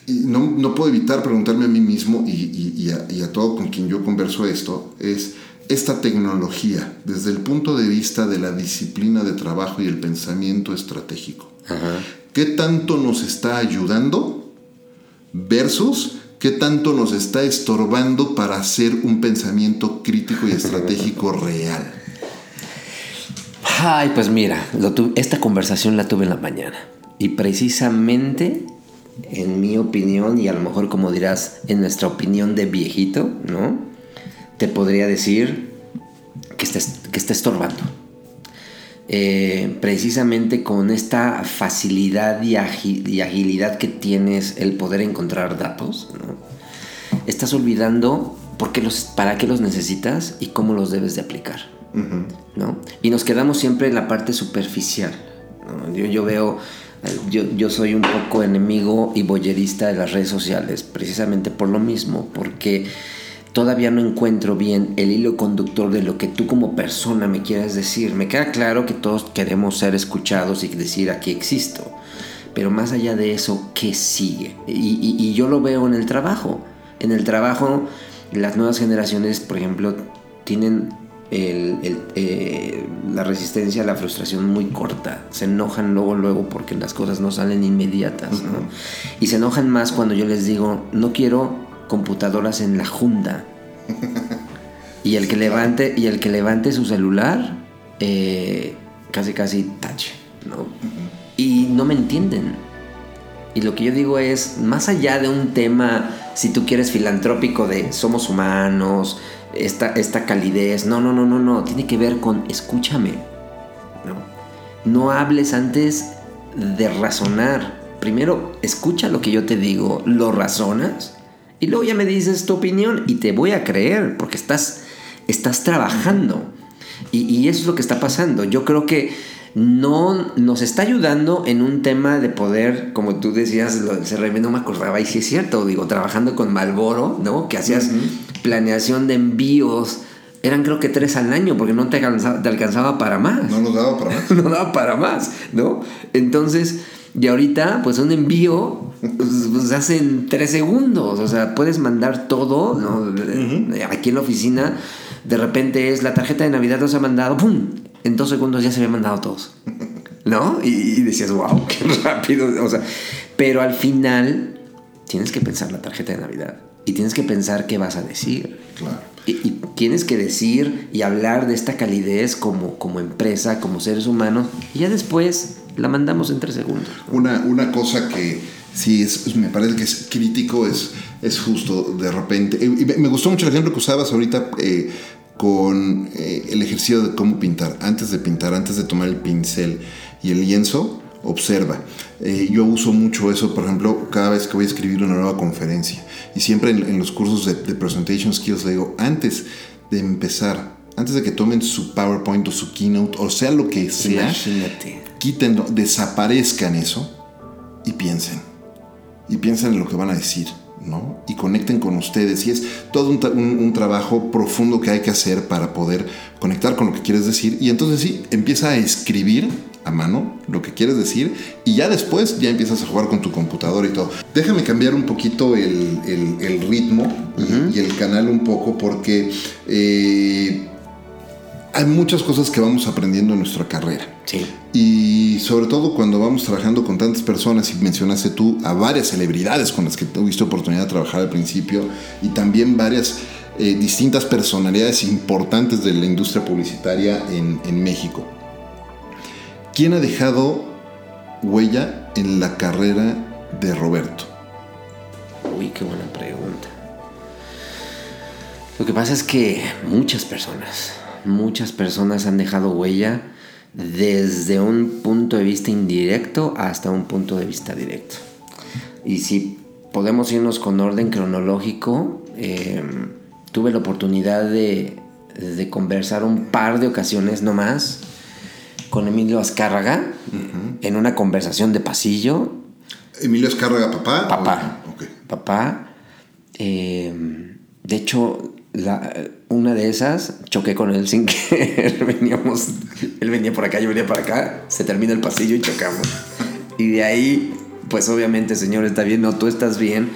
no, no puedo evitar preguntarme a mí mismo y, a, todo con quien yo converso esto, es esta tecnología desde el punto de vista de la disciplina de trabajo y el pensamiento estratégico. ¿Qué tanto nos está ayudando versus qué tanto nos está estorbando para hacer un pensamiento crítico y estratégico real? Ay, pues mira, esta conversación la tuve en la mañana. Y precisamente, en mi opinión, y a lo mejor como dirás, en nuestra opinión de viejito, ¿no? Te podría decir que está, que está estorbando. Eh, precisamente con esta facilidad y, agilidad que tienes el poder encontrar datos, ¿no? estás olvidando por los, para qué los necesitas y cómo los debes de aplicar. ¿No? Y nos quedamos siempre en la parte superficial. Yo, yo, veo, yo, yo, soy un poco enemigo y boyerista de las redes sociales, precisamente por lo mismo, porque todavía no encuentro bien el hilo conductor de lo que tú como persona me quieras decir. Me queda claro que todos queremos ser escuchados y decir aquí existo, pero más allá de eso, ¿qué sigue? Y, y yo lo veo en el trabajo. En el trabajo, las nuevas generaciones, por ejemplo, tienen el, eh, la resistencia a la frustración muy corta. Se enojan luego, luego porque las cosas no salen inmediatas. Y se enojan más cuando yo les digo, no quiero computadoras en la junta. Y el que levante, y el que levante su celular, eh, casi casi tache, ¿no? Y no me entienden. Y lo que yo digo es, más allá de un tema, si tú quieres, filantrópico de somos humanos, esta, esta calidez, no, no, no, no, no, tiene que ver con escúchame. No, no hables antes de razonar. Primero, escucha lo que yo te digo, lo razonas y luego ya me dices tu opinión y te voy a creer porque estás, estás trabajando. Y, y eso es lo que está pasando. Yo creo que no nos está ayudando en un tema de poder, como tú decías, se re, no me acordaba, y sí es cierto, digo, trabajando con Malboro, ¿no? Que hacías planeación de envíos. Eran creo que tres al año porque no te alcanzaba, te alcanzaba para más. No nos daba para más. no daba para más, ¿no? Entonces, y ahorita, pues un envío pues, se hace en tres segundos. O sea, puedes mandar todo, ¿no? Aquí en la oficina, de repente es la tarjeta de Navidad no se ha mandado, ¡pum! En dos segundos ya se había mandado todos. ¿No? Y, y decías, wow, qué rápido. O sea, pero al final tienes que pensar la tarjeta de Navidad. Y tienes que pensar qué vas a decir. Claro. Y, y, tienes que decir y hablar de esta calidez como, como empresa, como seres humanos. Y ya después la mandamos en tres segundos. Una, una cosa que sí es, me parece que es crítico es, es justo de repente. Y me gustó mucho el ejemplo que usabas ahorita eh, con eh, el ejercicio de cómo pintar. Antes de pintar, antes de tomar el pincel y el lienzo, observa. Eh, yo uso mucho eso, por ejemplo, cada vez que voy a escribir una nueva conferencia. Y siempre en, en los cursos de, de, Presentation Skills le digo, antes de empezar, antes de que tomen su PowerPoint o su Keynote, o sea lo que sea, Imagínate. quiten, desaparezcan eso y piensen. Y piensen en lo que van a decir. ¿no? Y conecten con ustedes. Y es todo un, un, un, trabajo profundo que hay que hacer para poder conectar con lo que quieres decir. Y entonces sí, empieza a escribir a mano lo que quieres decir y ya después ya empiezas a jugar con tu computadora y todo. Déjame cambiar un poquito el, el, el ritmo uh -huh. y, el canal un poco porque eh, hay muchas cosas que vamos aprendiendo en nuestra carrera. Sí. Y sobre todo cuando vamos trabajando con tantas personas, y mencionaste tú a varias celebridades con las que tuviste oportunidad de trabajar al principio, y también varias eh, distintas personalidades importantes de la industria publicitaria en, en México. ¿Quién ha dejado huella en la carrera de Roberto? Uy, qué buena pregunta. Lo que pasa es que muchas personas, muchas personas han dejado huella desde un punto de vista indirecto hasta un punto de vista directo. Y si podemos irnos con orden cronológico, eh, tuve la oportunidad de, de, conversar un par de ocasiones nomás con Emilio Azcárraga uh -huh. en una conversación de pasillo. ¿Emilio Azcárraga, papá? Papá. Okay. Papá. Eh, de hecho, la, una de esas choqué con él sin que veníamos él venía por acá yo venía para acá se termina el pasillo y chocamos y de ahí pues obviamente señor está bien no tú estás bien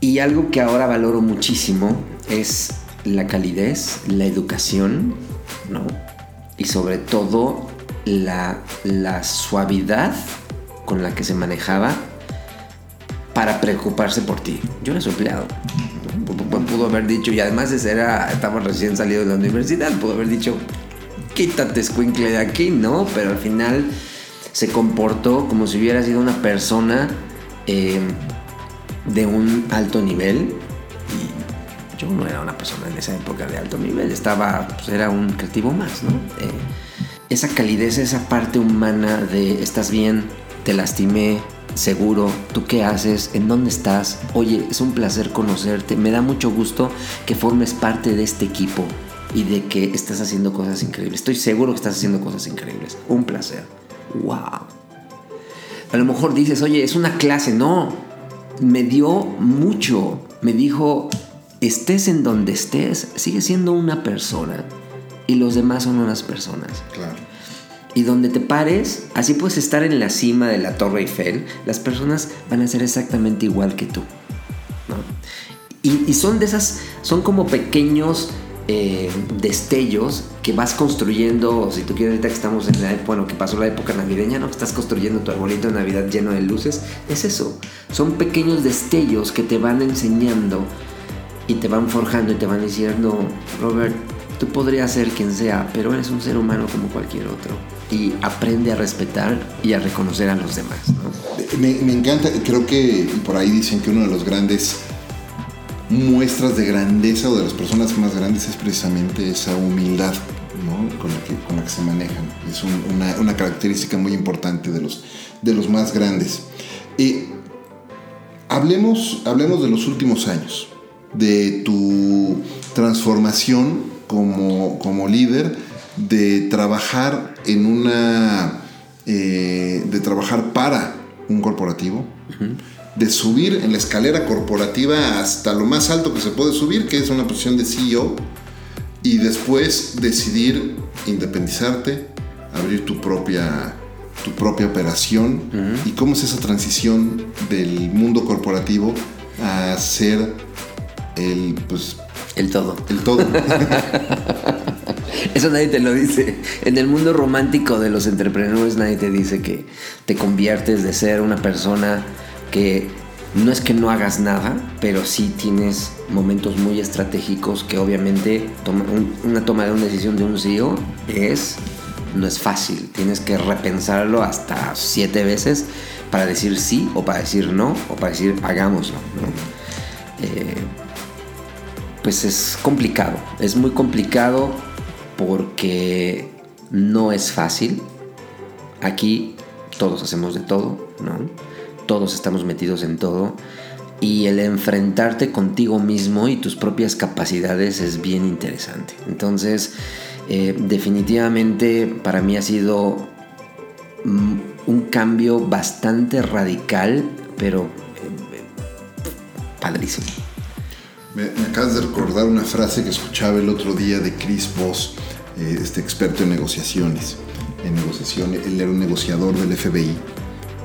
y algo que ahora valoro muchísimo es la calidez la educación no y sobre todo la, la suavidad con la que se manejaba para preocuparse por ti yo era su empleado pudo haber dicho, y además ese era, estamos recién salidos de la universidad, pudo haber dicho, quítate escuincle de aquí, ¿no? Pero al final se comportó como si hubiera sido una persona eh, de un alto nivel. Yo no era una persona en esa época de alto nivel, estaba, pues era un creativo más, ¿no? Eh, esa calidez, esa parte humana de estás bien, te lastimé, seguro, tú qué haces, en dónde estás, oye, es un placer conocerte, me da mucho gusto que formes parte de este equipo y de que estás haciendo cosas increíbles. Estoy seguro que estás haciendo cosas increíbles. Un placer. ¡Wow! A lo mejor dices, oye, es una clase. No, me dio mucho. Me dijo, estés en donde estés, sigue siendo una persona y los demás son unas personas. Claro y donde te pares, así puedes estar en la cima de la Torre Eiffel, las personas van a ser exactamente igual que tú. ¿no? Y, y, son de esas, son como pequeños eh, destellos que vas construyendo, si tú quieres ahorita que estamos en la bueno, que pasó la época navideña, ¿no? Que estás construyendo tu arbolito de Navidad lleno de luces, es eso. Son pequeños destellos que te van enseñando y te van forjando y te van diciendo, Robert, tú podrías ser quien sea, pero eres un ser humano como cualquier otro. Y aprende a respetar y a reconocer a los demás. Me, encanta, creo que por ahí dicen que uno de los grandes muestras de grandeza o de las personas más grandes es precisamente esa humildad con, la que, con, la que, se manejan. Es una, una, característica muy importante de los, de los más grandes. Eh, hablemos, hablemos de los últimos años, de tu transformación como, como líder, de trabajar en una... Eh, de trabajar para un corporativo de subir en la escalera corporativa hasta lo más alto que se puede subir, que es una posición de CEO, y después decidir independizarte, abrir tu propia, tu propia operación. ¿Y cómo es esa transición del mundo corporativo a ser el, pues, el todo? El todo. Eso nadie te lo dice. En el mundo romántico de los entrepreneurs nadie te dice que te conviertes de ser una persona que no es que no hagas nada, pero sí tienes momentos muy estratégicos que obviamente una toma de una decisión de un CEO es no es fácil. Tienes que repensarlo hasta siete veces para decir sí o para decir no o para decir hagámoslo. Eh, pues es complicado, es muy complicado porque no es fácil. Aquí todos hacemos de todo, ¿no? todos estamos metidos en todo. Y el enfrentarte contigo mismo y tus propias capacidades es bien interesante. Entonces, eh, definitivamente para mí ha sido mm, un cambio bastante radical, pero eh, padrísimo. Me, acabas de recordar una frase que escuchaba el otro día de Chris Voss, eh, este experto en negociaciones. En negociación, él era un negociador del FBI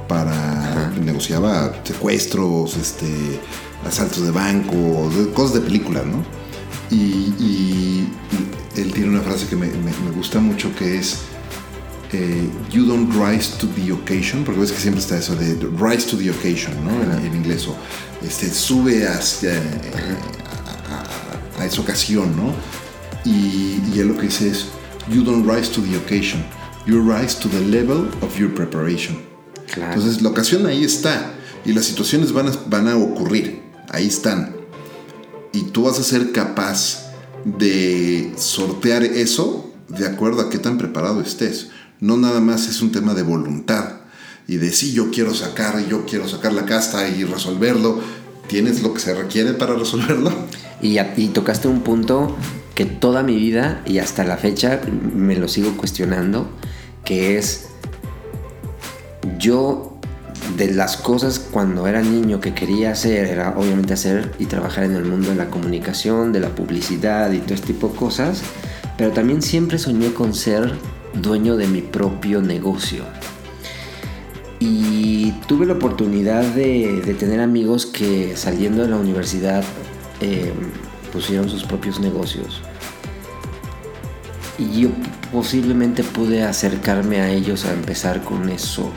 para negociaba secuestros, este, asaltos de banco, cosas de película, ¿no? Y, él tiene una frase que me, gusta mucho que es eh, You don't rise to the occasion, porque ves que siempre está eso de rise to the occasion, ¿no? En, inglés, o este, sube hacia, a, esa ocasión, ¿no? Y, y él lo que dice es You don't rise to the occasion, you rise to the level of your preparation. Entonces la ocasión ahí está y las situaciones van a, van a ocurrir, ahí están. Y tú vas a ser capaz de sortear eso de acuerdo a qué tan preparado estés. No nada más es un tema de voluntad y de si yo quiero sacar, yo quiero sacar la casta y resolverlo. ¿Tienes lo que se requiere para resolverlo? Y, y tocaste un punto que toda mi vida y hasta la fecha me lo sigo cuestionando, que es yo de las cosas cuando era niño que quería hacer era obviamente hacer y trabajar en el mundo de la comunicación, de la publicidad y todo este tipo de cosas, pero también siempre soñé con ser dueño de mi propio negocio. Y tuve la oportunidad de, tener amigos que saliendo de la universidad em, pusieron sus propios negocios. Y yo posiblemente pude acercarme a ellos a empezar con eso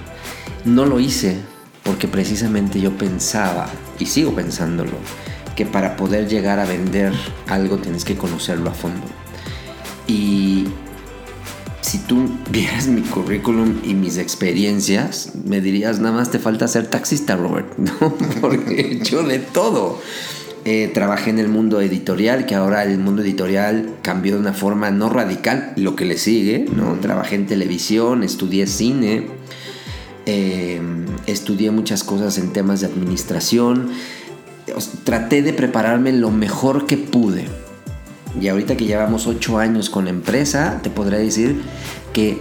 no lo hice porque precisamente yo pensaba, y sigo pensándolo, que para poder llegar a vender algo tienes que conocerlo a fondo. Y si tú vieras mi currículum y mis experiencias, me dirías, nada más te falta ser taxista, Robert, ¿no? Porque he hecho de todo. Eh, trabajé en el mundo editorial, que ahora el mundo editorial cambió de una forma no radical, lo que le sigue, ¿no? Trabajé en televisión, estudié cine, eh, estudié muchas cosas en temas de administración, traté de prepararme lo mejor que pude. Y ahorita que llevamos ocho años con la empresa, te podré decir que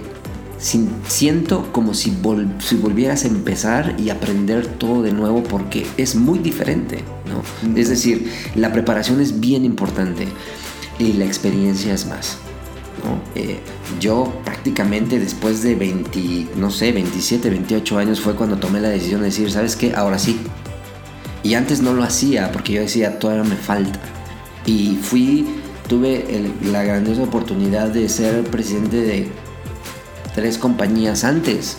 siento como si, si, volvieras a empezar y aprender todo de nuevo porque es muy diferente. ¿no? Es decir, la preparación es bien importante y la experiencia es más. Eh, yo prácticamente después de 20, no sé, 27, 28 años fue cuando tomé la decisión de decir, ¿sabes qué? Ahora sí. Y antes no lo hacía porque yo decía, todavía me falta. Y fui, tuve la grandiosa oportunidad de ser presidente de tres compañías antes.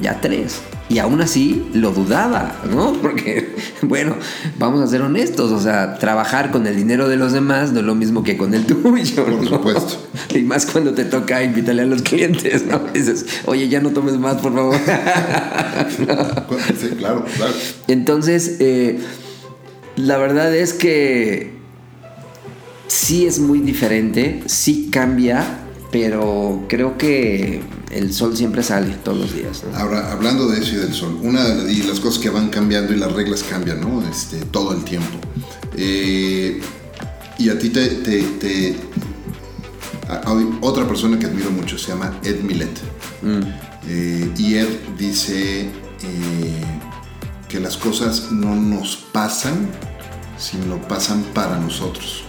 Ya tres. Y aún así lo dudaba, ¿no? Porque, bueno, vamos a ser honestos, o sea, trabajar con el dinero de los demás no es lo mismo que con el tuyo. Por supuesto. Y más cuando te toca invitarle a los clientes, ¿no? Dices, oye, ya no tomes más, por favor. sí, claro, claro. Entonces, eh, la verdad es que sí es muy diferente, sí cambia, pero creo que el sol siempre sale todos los días. Ahora, hablando de eso y del sol, una de las cosas que van cambiando y las reglas cambian, ¿no? Este, todo el tiempo. Eh, y a ti te... hay otra persona que admiro mucho, se llama Ed Millet. Mm. Eh, y Ed dice eh, que las cosas no nos pasan, sino pasan para nosotros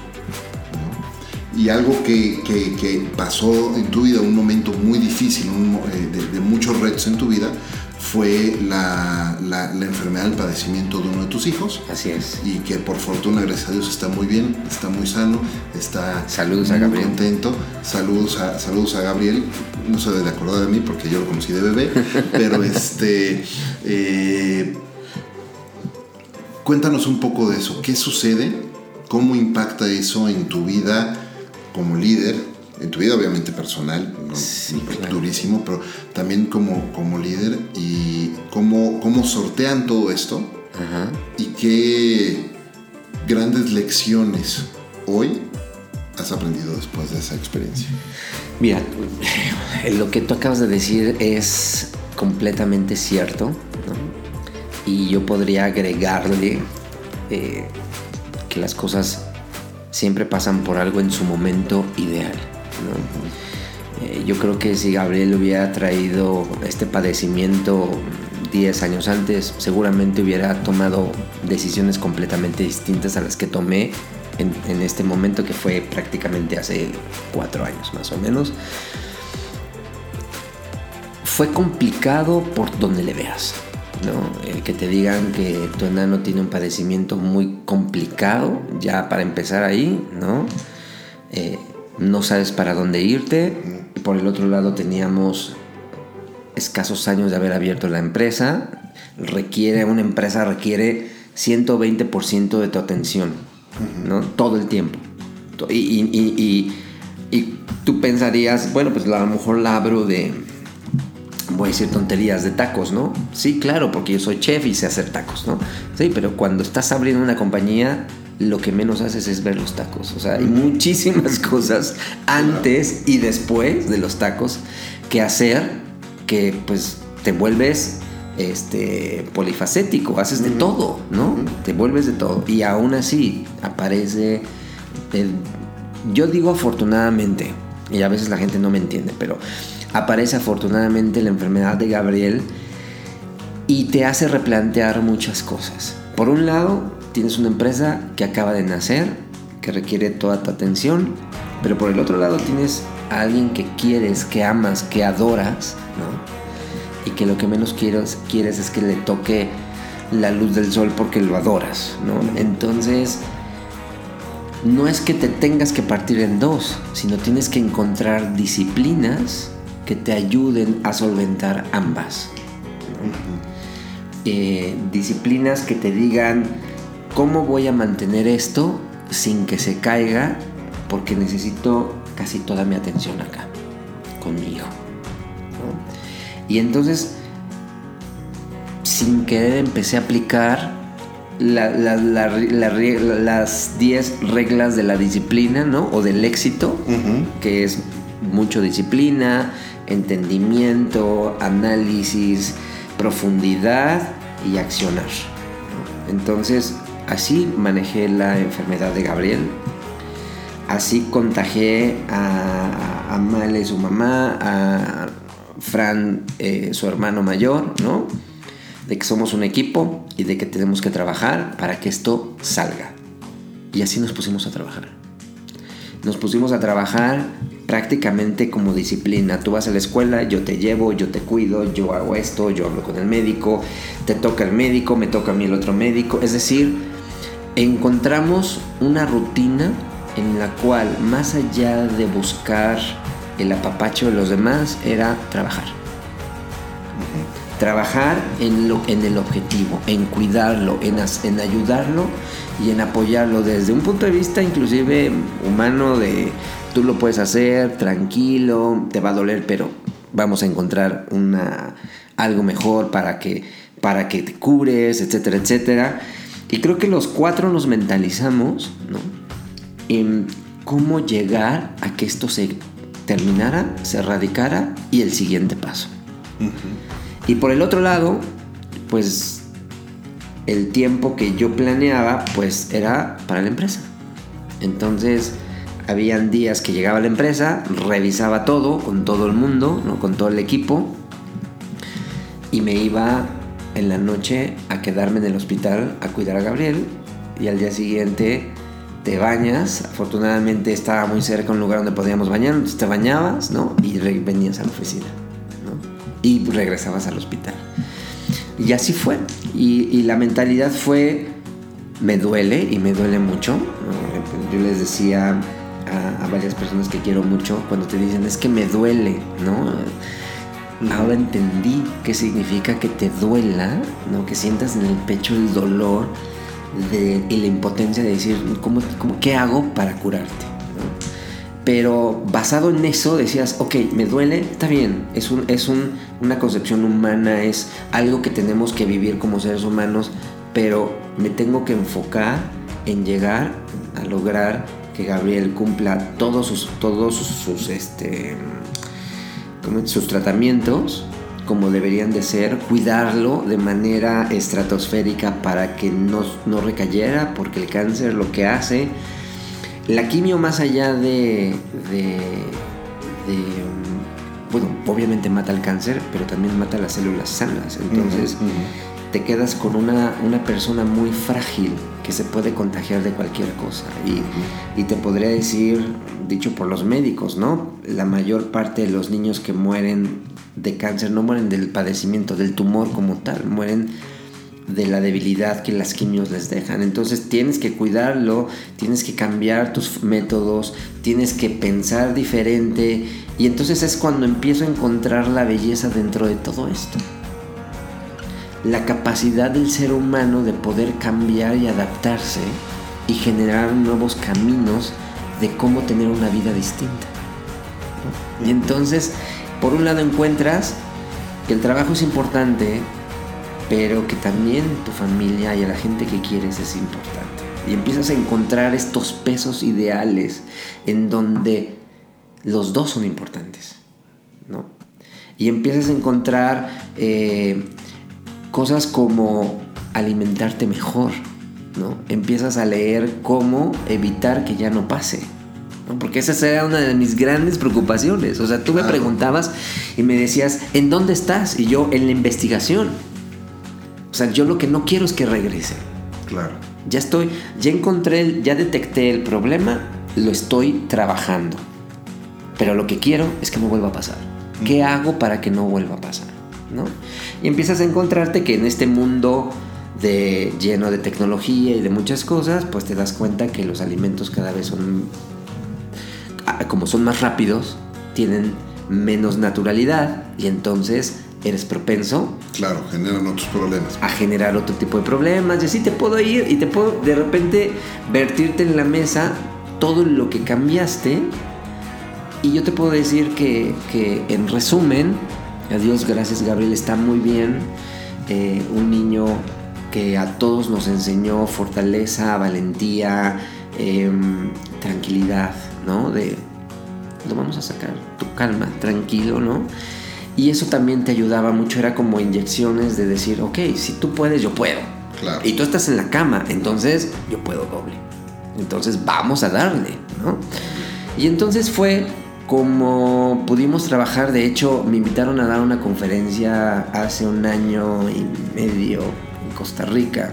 y algo que, pasó en tu vida, un momento muy difícil, eh, de, muchos retos en tu vida, fue la, enfermedad, el padecimiento de uno de tus hijos. Así es. Y que por fortuna, gracias a Dios, está muy bien, está muy sano, está saludos muy a Gabriel. contento. Saludos a, saludos a Gabriel. No se debe de acordar de mí porque yo lo conocí de bebé, pero este... Eh, cuéntanos un poco de eso. ¿Qué sucede? ¿Cómo impacta eso en tu vida? Como líder, en tu vida obviamente personal, durísimo, pero también como, como líder y cómo, cómo sortean todo esto y qué grandes lecciones hoy has aprendido después de esa experiencia. Mira, lo que tú acabas de decir es completamente cierto y yo podría agregarle eh, que las cosas siempre pasan por algo en su momento ideal. Eh, yo creo que si Gabriel hubiera traído este padecimiento 10 años antes, seguramente hubiera tomado decisiones completamente distintas a las que tomé en, este momento que fue prácticamente hace 4 años más o menos. Fue complicado por donde le veas. El que te digan que tu enano tiene un padecimiento muy complicado, ya para empezar ahí, ¿no? Eh, no sabes para dónde irte. Por el otro lado teníamos escasos años de haber abierto la empresa. Requiere, una empresa requiere 120% de tu atención, ¿no? Todo el tiempo. y, tú pensarías, bueno, pues a lo mejor la abro de voy a decir tonterías de tacos, ¿no? Sí, claro, porque yo soy chef y sé hacer tacos, ¿no? Sí, pero cuando estás abriendo una compañía, lo que menos haces es ver los tacos. O sea, hay muchísimas cosas antes y después de los tacos que hacer que pues te vuelves este polifacético, haces de todo, ¿no? Te vuelves de todo. Y aún así aparece yo digo afortunadamente, y a veces la gente no me entiende, pero aparece afortunadamente la enfermedad de Gabriel y te hace replantear muchas cosas. Por un lado, tienes una empresa que acaba de nacer, que requiere toda tu atención, pero por el otro lado tienes a alguien que quieres, que amas, que adoras, ¿no? Y que lo que menos quieres, quieres es que le toque la luz del sol porque lo adoras, ¿no? Entonces, no es que te tengas que partir en dos, sino tienes que encontrar disciplinas que te ayuden a solventar ambas. Eh, disciplinas que te digan cómo voy a mantener esto sin que se caiga porque necesito casi toda mi atención acá con mi hijo. Y entonces, sin querer, empecé a aplicar las 10 reglas de la disciplina, ¿no? O del éxito, que es mucho disciplina, entendimiento, análisis, profundidad y accionar. Entonces, así manejé la enfermedad de Gabriel. Así contagié a, a Male, su mamá, a Fran, eh, su hermano mayor, ¿no? De que somos un equipo y de que tenemos que trabajar para que esto salga. Y así nos pusimos a trabajar. Nos pusimos a trabajar prácticamente como disciplina. Tú vas a la escuela, yo te llevo, yo te cuido, yo hago esto, yo hablo con el médico, te toca el médico, me toca a mí el otro médico. Es decir, encontramos una rutina en la cual más allá de buscar el apapacho de los demás era trabajar. trabajar en, el objetivo, en cuidarlo, en, en ayudarlo y en apoyarlo desde un punto de vista inclusive humano de tú lo puedes hacer, tranquilo, te va a doler, pero vamos a encontrar una, algo mejor para que, para que te cures, etcétera, etcétera. Y creo que los cuatro nos mentalizamos ¿no? en cómo llegar a que esto se terminara, se erradicara y el siguiente paso. Y por el otro lado, pues el tiempo que yo planeaba, pues era para la empresa. Entonces, habían días que llegaba a la empresa, revisaba todo con todo el mundo, ¿no? con todo el equipo, y me iba en la noche a quedarme en el hospital a cuidar a Gabriel, y al día siguiente te bañas, afortunadamente estaba muy cerca un lugar donde podíamos bañar, entonces te bañabas, ¿no? Y venías a la oficina. Y regresabas al hospital. Y así fue. Y, la mentalidad fue, me duele y me duele mucho. Yo les decía a, varias personas que quiero mucho cuando te dicen, es que me duele, ¿no? Ahora entendí qué significa que te duela, ¿no? Que sientas en el pecho el dolor y la impotencia de decir, ¿cómo, cómo qué hago para curarte? Pero basado en eso decías, ok, me duele, está bien, es, un, es un, una concepción humana, es algo que tenemos que vivir como seres humanos, pero me tengo que enfocar en llegar a lograr que Gabriel cumpla todos sus, todos sus, este, sus tratamientos como deberían de ser, cuidarlo de manera estratosférica para que no, no recayera, porque el cáncer lo que hace la quimio más allá de, de, bueno, obviamente mata el cáncer, pero también mata las células sanas. Entonces te quedas con una, una, persona muy frágil que se puede contagiar de cualquier cosa. Y, y, te podría decir, dicho por los médicos, ¿no? La mayor parte de los niños que mueren de cáncer no mueren del padecimiento, del tumor como tal, mueren de la debilidad que las quimios les dejan. Entonces tienes que cuidarlo, tienes que cambiar tus métodos, tienes que pensar diferente y entonces es cuando empiezo a encontrar la belleza dentro de todo esto. La capacidad del ser humano de poder cambiar y adaptarse y generar nuevos caminos de cómo tener una vida distinta. Y entonces, por un lado encuentras que el trabajo es importante, pero que también tu familia y a la gente que quieres es importante. Y empiezas a encontrar estos pesos ideales en donde los dos son importantes, ¿no? Y empiezas a encontrar eh, cosas como alimentarte mejor, ¿no? Empiezas a leer cómo evitar que ya no pase, ¿no? Porque esa era una de mis grandes preocupaciones. O sea, tú me preguntabas y me decías, ¿en dónde estás? Y yo, en la investigación. O sea, yo lo que no quiero es que regrese. Claro. Ya estoy, ya encontré, ya detecté el problema, lo estoy trabajando. Pero lo que quiero es que no vuelva a pasar. ¿Qué hago para que no vuelva a pasar? ¿No? Y empiezas a encontrarte que en este mundo de, lleno de tecnología y de muchas cosas, pues te das cuenta que los alimentos cada vez son, ah, como son más rápidos, tienen menos naturalidad y entonces eres propenso. Claro, generan otros problemas. A generar otro tipo de problemas. Y así te puedo ir y te puedo de repente vertirte en la mesa todo lo que cambiaste. Y yo te puedo decir que, en resumen, adiós, gracias Gabriel, está muy bien. Eh, un niño que a todos nos enseñó fortaleza, valentía, em, tranquilidad, ¿no? De lo vamos a sacar, tu calma, tranquilo, ¿no? Y eso también te ayudaba mucho, era como inyecciones de decir, ok, si tú puedes, yo puedo. Claro. Y tú estás en la cama, entonces yo puedo doble. Entonces vamos a darle, ¿no? Y entonces fue como pudimos trabajar, de hecho me invitaron a dar una conferencia hace un año y medio en Costa Rica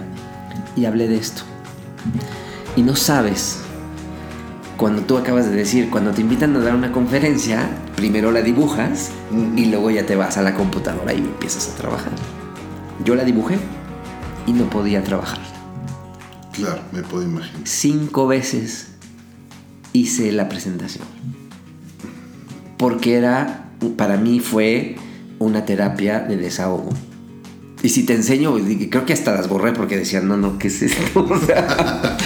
y hablé de esto. Y no sabes cuando tú acabas de decir, cuando te invitan a dar una conferencia, primero la dibujas y luego ya te vas a la computadora y empiezas a trabajar. Yo la dibujé y no podía trabajar. Claro, me puedo imaginar. Cinco veces hice la presentación. Porque era, para mí fue una terapia de desahogo. Y si te enseño, creo que hasta las borré porque decían, no, no, ¿qué es esto? O sea,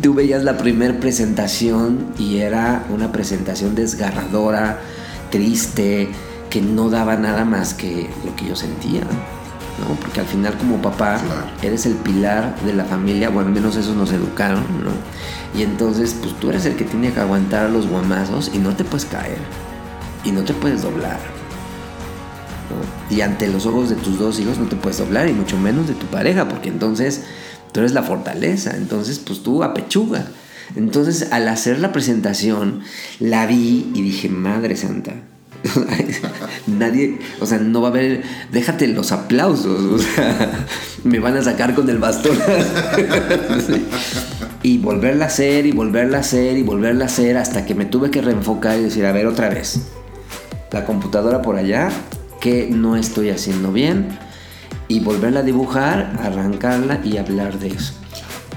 tú veías la primera presentación y era una presentación desgarradora, triste, que no daba nada más que lo que yo sentía. ¿no? Porque al final como papá eres el pilar de la familia, bueno, al menos eso nos educaron, ¿no? Y entonces, pues tú eres el que tiene que aguantar a los guamazos y no te puedes caer. Y no te puedes doblar. Y ante los ojos de tus dos hijos no te puedes doblar, y mucho menos de tu pareja, porque entonces tú eres la fortaleza. Entonces, pues tú apechuga. Entonces, al hacer la presentación, la vi y dije, Madre Santa, Nadie, o sea, no va a haber, déjate los aplausos, o sea, me van a sacar con el bastón. Y volverla a hacer, y volverla a hacer, y volverla a hacer, hasta que me tuve que reenfocar y decir, a ver, otra vez, la computadora por allá, que no estoy haciendo bien, y volverla a dibujar, arrancarla y hablar de eso.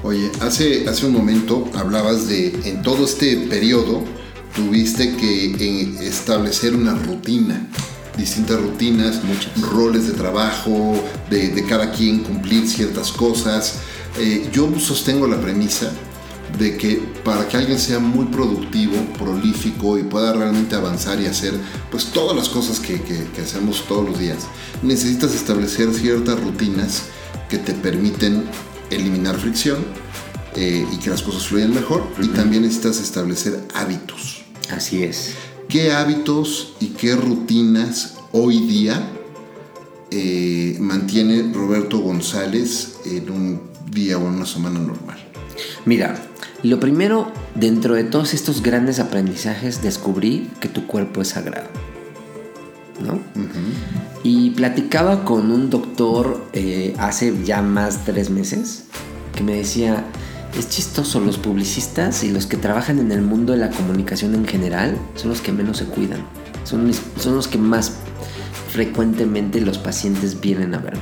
Oye, hace, hace un momento hablabas de, en todo este periodo, tuviste que eh, establecer una rutina, distintas rutinas, Muchas. roles de trabajo, de, cada quien cumplir ciertas cosas. Eh, yo sostengo la premisa de que para que alguien sea muy productivo, prolífico y pueda realmente avanzar y hacer pues todas las cosas que, hacemos todos los días, necesitas establecer ciertas rutinas que te permiten eliminar fricción eh, y que las cosas fluyan mejor y también necesitas establecer hábitos. Así es. ¿Qué hábitos y qué rutinas hoy día eh, mantiene Roberto González en un día o en una semana normal? Mira, lo primero, dentro de todos estos grandes aprendizajes, descubrí que tu cuerpo es sagrado. ¿No? Y platicaba con un doctor eh, hace ya más tres meses que me decía, es chistoso, los publicistas y los que trabajan en el mundo de la comunicación en general son los que menos se cuidan. Son, son los que más frecuentemente los pacientes vienen a ver.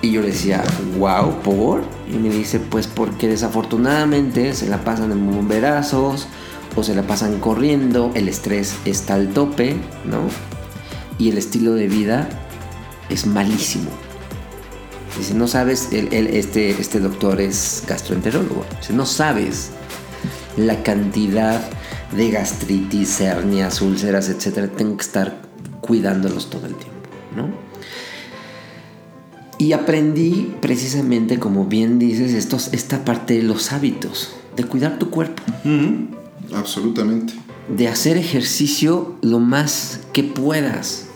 Y yo le decía, wow, ¿por? Y me dice, pues porque desafortunadamente se la pasan en bomberazos o se la pasan corriendo, el estrés está al tope, ¿no? Y el estilo de vida es malísimo. Dice, no sabes, este, este doctor es gastroenterólogo. Dice, no sabes la cantidad de gastritis, hernias, úlceras, etcétera. Tengo que estar cuidándolos todo el tiempo, ¿no? Y aprendí precisamente, como bien dices, estos, esta parte de los hábitos, de cuidar tu cuerpo. Absolutamente. De hacer ejercicio lo más que puedas.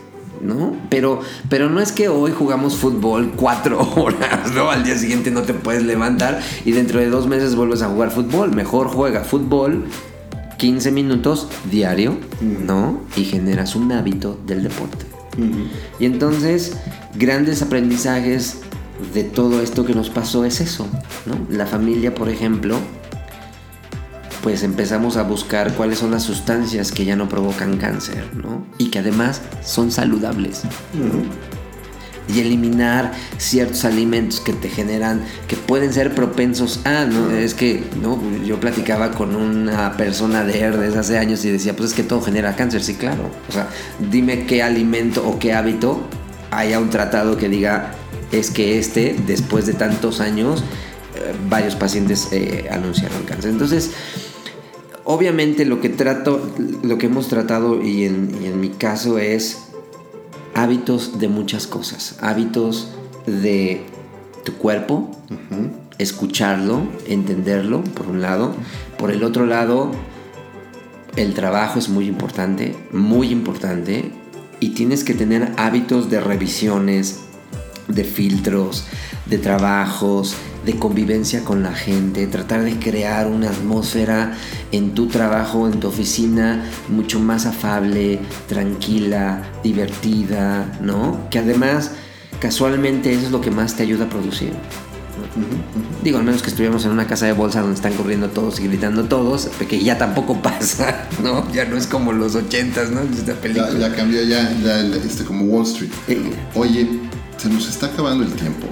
¿no? Pero, pero no es que hoy jugamos fútbol cuatro horas, ¿no? Al día siguiente no te puedes levantar y dentro de dos meses vuelves a jugar fútbol. Mejor juega fútbol 15 minutos diario, ¿no? Y generas un hábito del deporte. Y entonces, grandes aprendizajes de todo esto que nos pasó es eso, ¿no? La familia, por ejemplo, pues empezamos a buscar cuáles son las sustancias que ya no provocan cáncer, ¿no? Y que además son saludables. Y eliminar ciertos alimentos que te generan, que pueden ser propensos a, ¿no? Es que, ¿no? Yo platicaba con una persona de Herdes hace años y decía, pues es que todo genera cáncer, sí, claro. O sea, dime qué alimento o qué hábito haya un tratado que diga, es que este, después de tantos años, eh, varios pacientes eh, anunciaron cáncer. Entonces, obviamente lo que trato, lo que hemos tratado y en, mi caso es hábitos de muchas cosas. Hábitos de tu cuerpo, escucharlo, entenderlo, por un lado. Por el otro lado, el trabajo es muy importante, muy importante. Y tienes que tener hábitos de revisiones, de filtros, de trabajos, de convivencia con la gente, tratar de crear una atmósfera en tu trabajo, en tu oficina, mucho más afable, tranquila, divertida, ¿no? Que además, casualmente, eso es lo que más te ayuda a producir. Digo, al menos que estuviéramos en una casa de bolsa donde están corriendo todos y gritando todos, que ya tampoco pasa, ¿no? Ya no es como los ochentas, ¿no? Esta película. Ya, cambió ya, ya este, como Wall Street. Oye, se nos está acabando el tiempo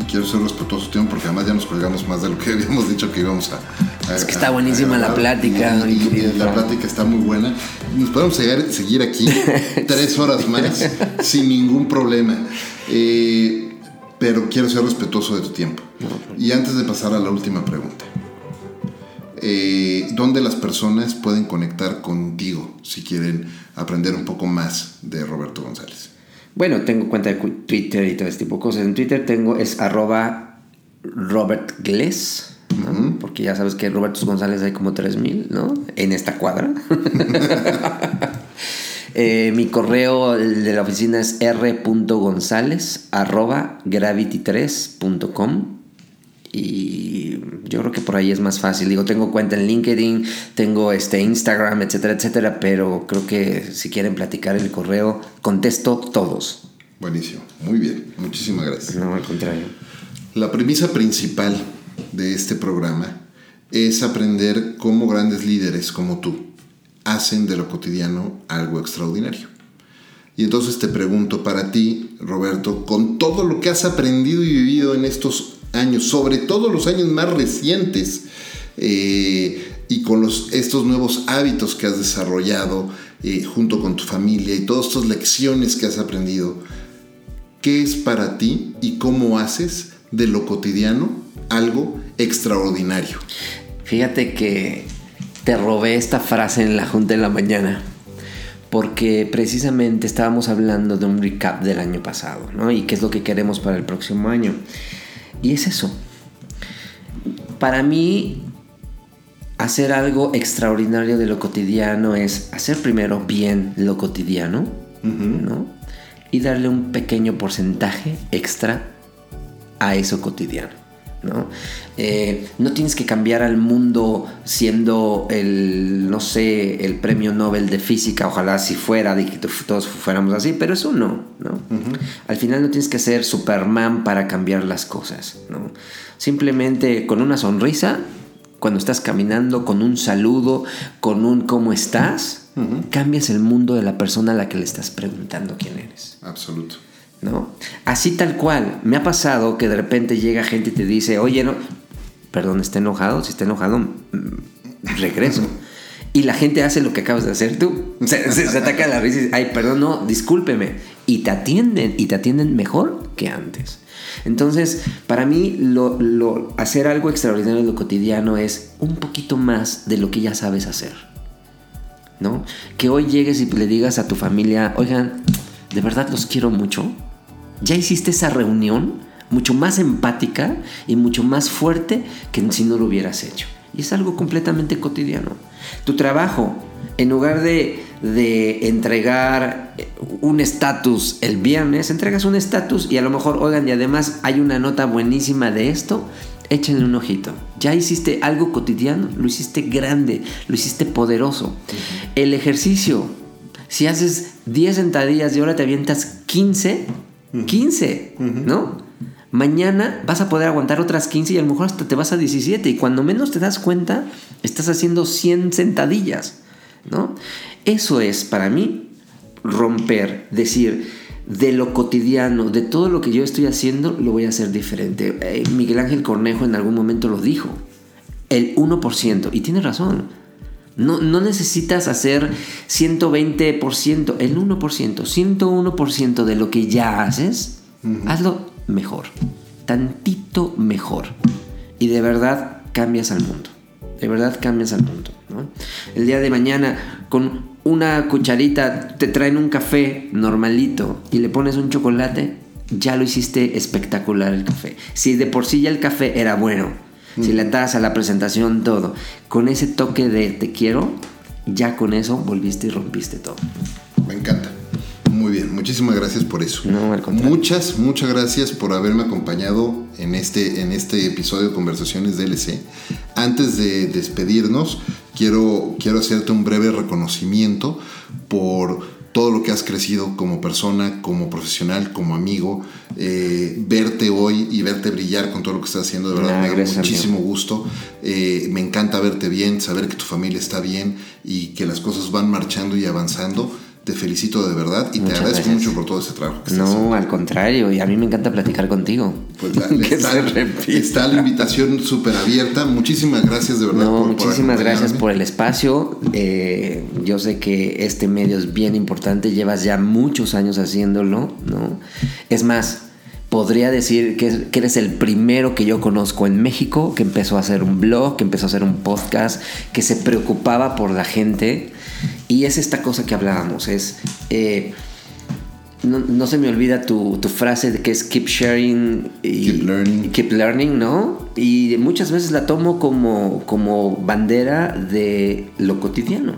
y quiero ser respetuoso tiempo porque además ya nos colgamos más de lo que habíamos dicho que íbamos a. es que está buenísima la plática. Y, la plática está muy buena. Nos podemos seguir, seguir aquí tres horas más sin ningún problema. Eh, pero quiero ser respetuoso de tu tiempo. Y antes de pasar a la última pregunta, eh, ¿dónde las personas pueden conectar contigo si quieren aprender un poco más de Roberto González? Bueno, tengo cuenta de Twitter y todo este tipo de cosas. En Twitter tengo es arroba Robert Gless, porque ya sabes que Roberto González hay como 3000, ¿no? En esta cuadra. Eh, mi correo de la oficina es r.gonzález arroba gravity3.com y yo creo que por ahí es más fácil. Digo, tengo cuenta en LinkedIn, tengo este Instagram, etcétera, etcétera, pero creo que si quieren platicar el correo, contesto todos. Buenísimo, muy bien, muchísimas gracias. No, al contrario. La premisa principal de este programa es aprender cómo grandes líderes como tú hacen de lo cotidiano algo extraordinario. Y entonces te pregunto para ti, Roberto, con todo lo que has aprendido y vivido en estos años, sobre todo los años más recientes, eh, y con los, estos nuevos hábitos que has desarrollado eh, junto con tu familia y todas estas lecciones que has aprendido, ¿qué es para ti y cómo haces de lo cotidiano algo extraordinario? Fíjate que te robé esta frase en la junta de la mañana porque precisamente estábamos hablando de un recap del año pasado, ¿no? Y qué es lo que queremos para el próximo año. Y es eso. Para mí, hacer algo extraordinario de lo cotidiano es hacer primero bien lo cotidiano, ¿no? Y darle un pequeño porcentaje extra a eso cotidiano. ¿No? Eh, no tienes que cambiar al mundo siendo el, no sé, el premio Nobel de física, ojalá si fuera, de que todos fuéramos así, pero eso no, ¿no? Al final no tienes que ser Superman para cambiar las cosas, ¿no? Simplemente con una sonrisa, cuando estás caminando, con un saludo, con un ¿cómo estás? Cambias el mundo de la persona a la que le estás preguntando quién eres. Absoluto. ¿No? Así tal cual. Me ha pasado que de repente llega gente y te dice, oye, no, perdón, está enojado, si está enojado, mm, regreso. Y la gente hace lo que acabas de hacer tú. Se, ataca la risa y dice, ay, perdón, no, discúlpeme. Y te atienden, y te atienden mejor que antes. Entonces, para mí, lo, hacer algo extraordinario en lo cotidiano es un poquito más de lo que ya sabes hacer. ¿No? Que hoy llegues y le digas a tu familia, oigan, de verdad los quiero mucho ya hiciste esa reunión mucho más empática y mucho más fuerte que si no lo hubieras hecho. Y es algo completamente cotidiano. Tu trabajo, en lugar de, de entregar un estatus el viernes, entregas un estatus y a lo mejor, oigan, y además hay una nota buenísima de esto, échenle un ojito. Ya hiciste algo cotidiano, lo hiciste grande, lo hiciste poderoso. El ejercicio, si haces 10 sentadillas y ahora te avientas 15, 15, ¿no? Mañana vas a poder aguantar otras 15 y a lo mejor hasta te vas a 17 y cuando menos te das cuenta estás haciendo 100 sentadillas, ¿no? Eso es para mí romper, decir, de lo cotidiano, de todo lo que yo estoy haciendo, lo voy a hacer diferente. Eh, Miguel Ángel Cornejo en algún momento lo dijo, el 1%, y tiene razón. No, no necesitas hacer 120%, el 1%, 101% de lo que ya haces, hazlo mejor, tantito mejor. Y de verdad cambias al mundo. De verdad cambias al mundo. El día de mañana con una cucharita te traen un café normalito y le pones un chocolate, ya lo hiciste espectacular el café. Si de por sí ya el café era bueno, si le das a la presentación todo, con ese toque de te quiero, ya con eso volviste y rompiste todo. Me encanta. Muy bien, muchísimas gracias por eso. muchas, muchas gracias por haberme acompañado en este, en este episodio de Conversaciones DLC. Antes de despedirnos, quiero, quiero hacerte un breve reconocimiento por todo lo que has crecido como persona, como profesional, como amigo, eh, verte hoy y verte brillar con todo lo que estás haciendo, de verdad me da muchísimo gusto. Eh, me encanta verte bien, saber que tu familia está bien y que las cosas van marchando y avanzando. Te felicito de verdad y te agradezco gracias. mucho por todo ese trabajo. que estás No, al contrario, y a mí me encanta platicar contigo. Pues la- que está, se está la invitación súper abierta. Muchísimas gracias de verdad. No, por- por muchísimas gracias por el espacio. Eh, yo sé que este medio es bien importante, llevas ya muchos años haciéndolo, ¿no? Es más, podría decir que, que eres el primero que yo conozco en México que empezó a hacer un blog, que empezó a hacer un podcast, que se preocupaba por la gente. Y es esta cosa que hablábamos, es... eh, no, no se me olvida tu, tu frase de que es keep sharing y Keep learning. keep learning, ¿no? Y muchas veces la tomo como, como bandera de lo cotidiano,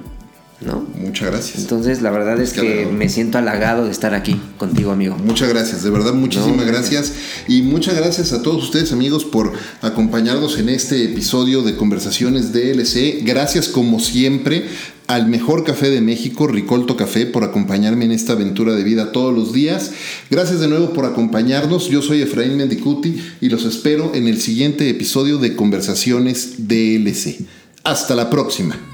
¿no? Muchas gracias. Entonces, la verdad es Qué que me siento halagado de estar aquí contigo, amigo. Muchas gracias, de verdad, muchísimas No, gracias. Y muchas gracias a todos ustedes, amigos, por acompañarnos en este episodio de Conversaciones DLC. Gracias, como siempre, al mejor café de México, Ricolto Café, por acompañarme en esta aventura de vida todos los días. Gracias de nuevo por acompañarnos. Yo soy Efraín Mendicuti y los espero en el siguiente episodio de Conversaciones DLC. Hasta la próxima.